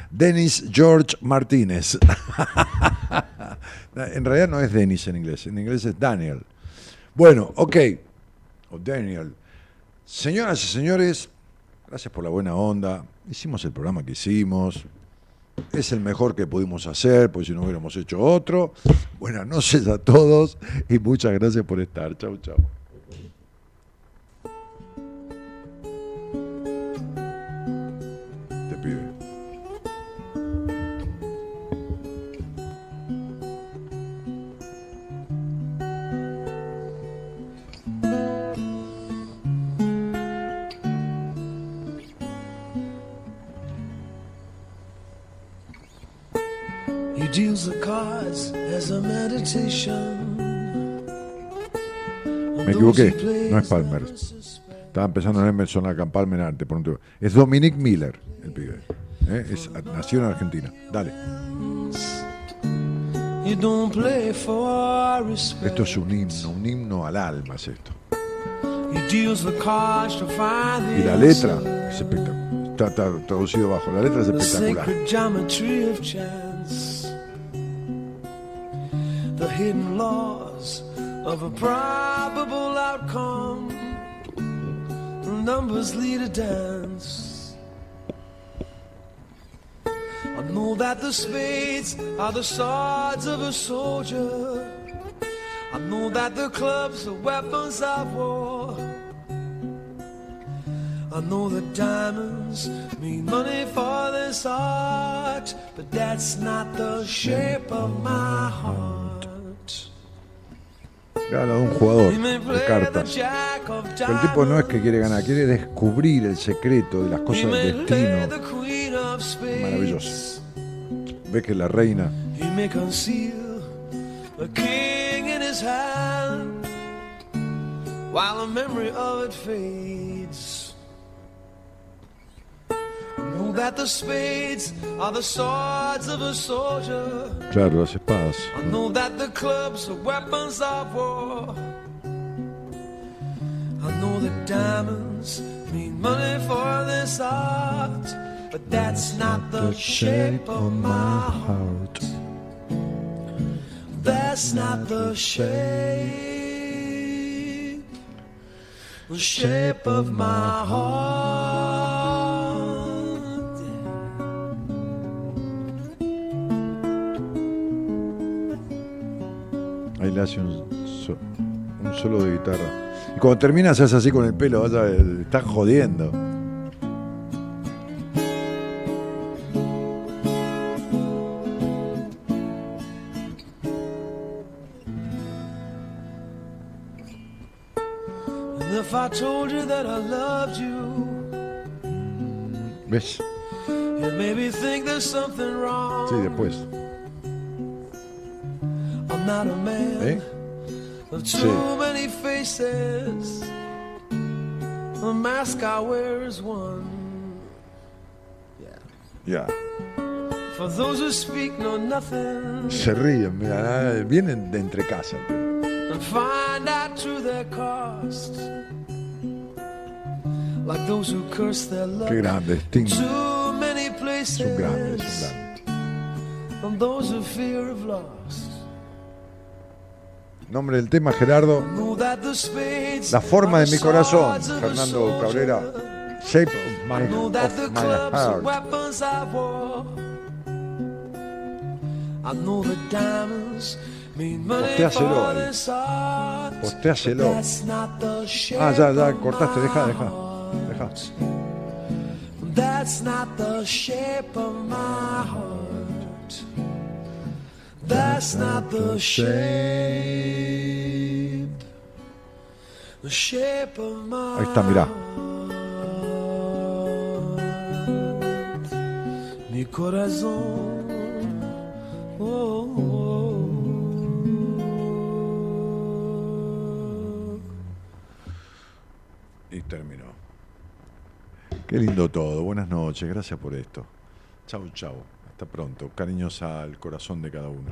Denis George Martínez. en realidad no es Denis en inglés, en inglés es Daniel. Bueno, ok, o Daniel. Señoras y señores, gracias por la buena onda. Hicimos el programa que hicimos. Es el mejor que pudimos hacer, pues si no hubiéramos hecho otro. Buenas noches a todos y muchas gracias por estar. Chau, chau. Me equivoqué, no es Palmer. Estaba empezando en Emerson a Palmer por un tiempo. Es Dominic Miller, el pibe. ¿eh? Es, nació en Argentina. Dale. Esto es un himno, un himno al alma es esto. Y la letra es espectacular. Está, está traducido bajo. La letra es espectacular. The hidden laws of a probable outcome. Numbers lead a dance. I know that the spades are the swords of a soldier. I know that the clubs are weapons of war. I know that diamonds mean money for this art, but that's not the shape of my heart. Habla de un jugador de cartas. El tipo no es que quiere ganar, quiere descubrir el secreto de las cosas del destino. Maravilloso. Ves que la reina while the memory of it fades. Know that the spades are the swords of a soldier. Claro, las espadas. I know that the clubs are weapons of war. I know that diamonds mean money for this art, but that's not the shape of my heart. That's not the shape, the shape of my heart. Ahí le hace un, so- un solo de guitarra. Y cuando termina se hace así con el pelo, vas a ver, está jodiendo. And if I I'm not a man ¿Eh? of too Sí. many faces. The mask I wear is one. Ya. For those who speak know nothing Se ríen, mira, ah, vienen de entre casa. and find out to their cost. Like those who curse their luck. Qué grande, Sting. Too many places. Son grandes, son grandes. And those who fear have lost. Nombre del tema, Gerardo. La forma de mi corazón, Fernando. Cabrera. Shape of my, of my heart. Ah, ya, ya, cortaste, deja, deja. Deja. That's not the shape of my heart. That's not the shape. The shape of my Ahí está, mirá. Mi corazón. Oh, oh, Y terminó. Qué lindo todo. Buenas noches. Gracias por esto. Chau, chau. Hasta pronto. Cariños al corazón de cada uno.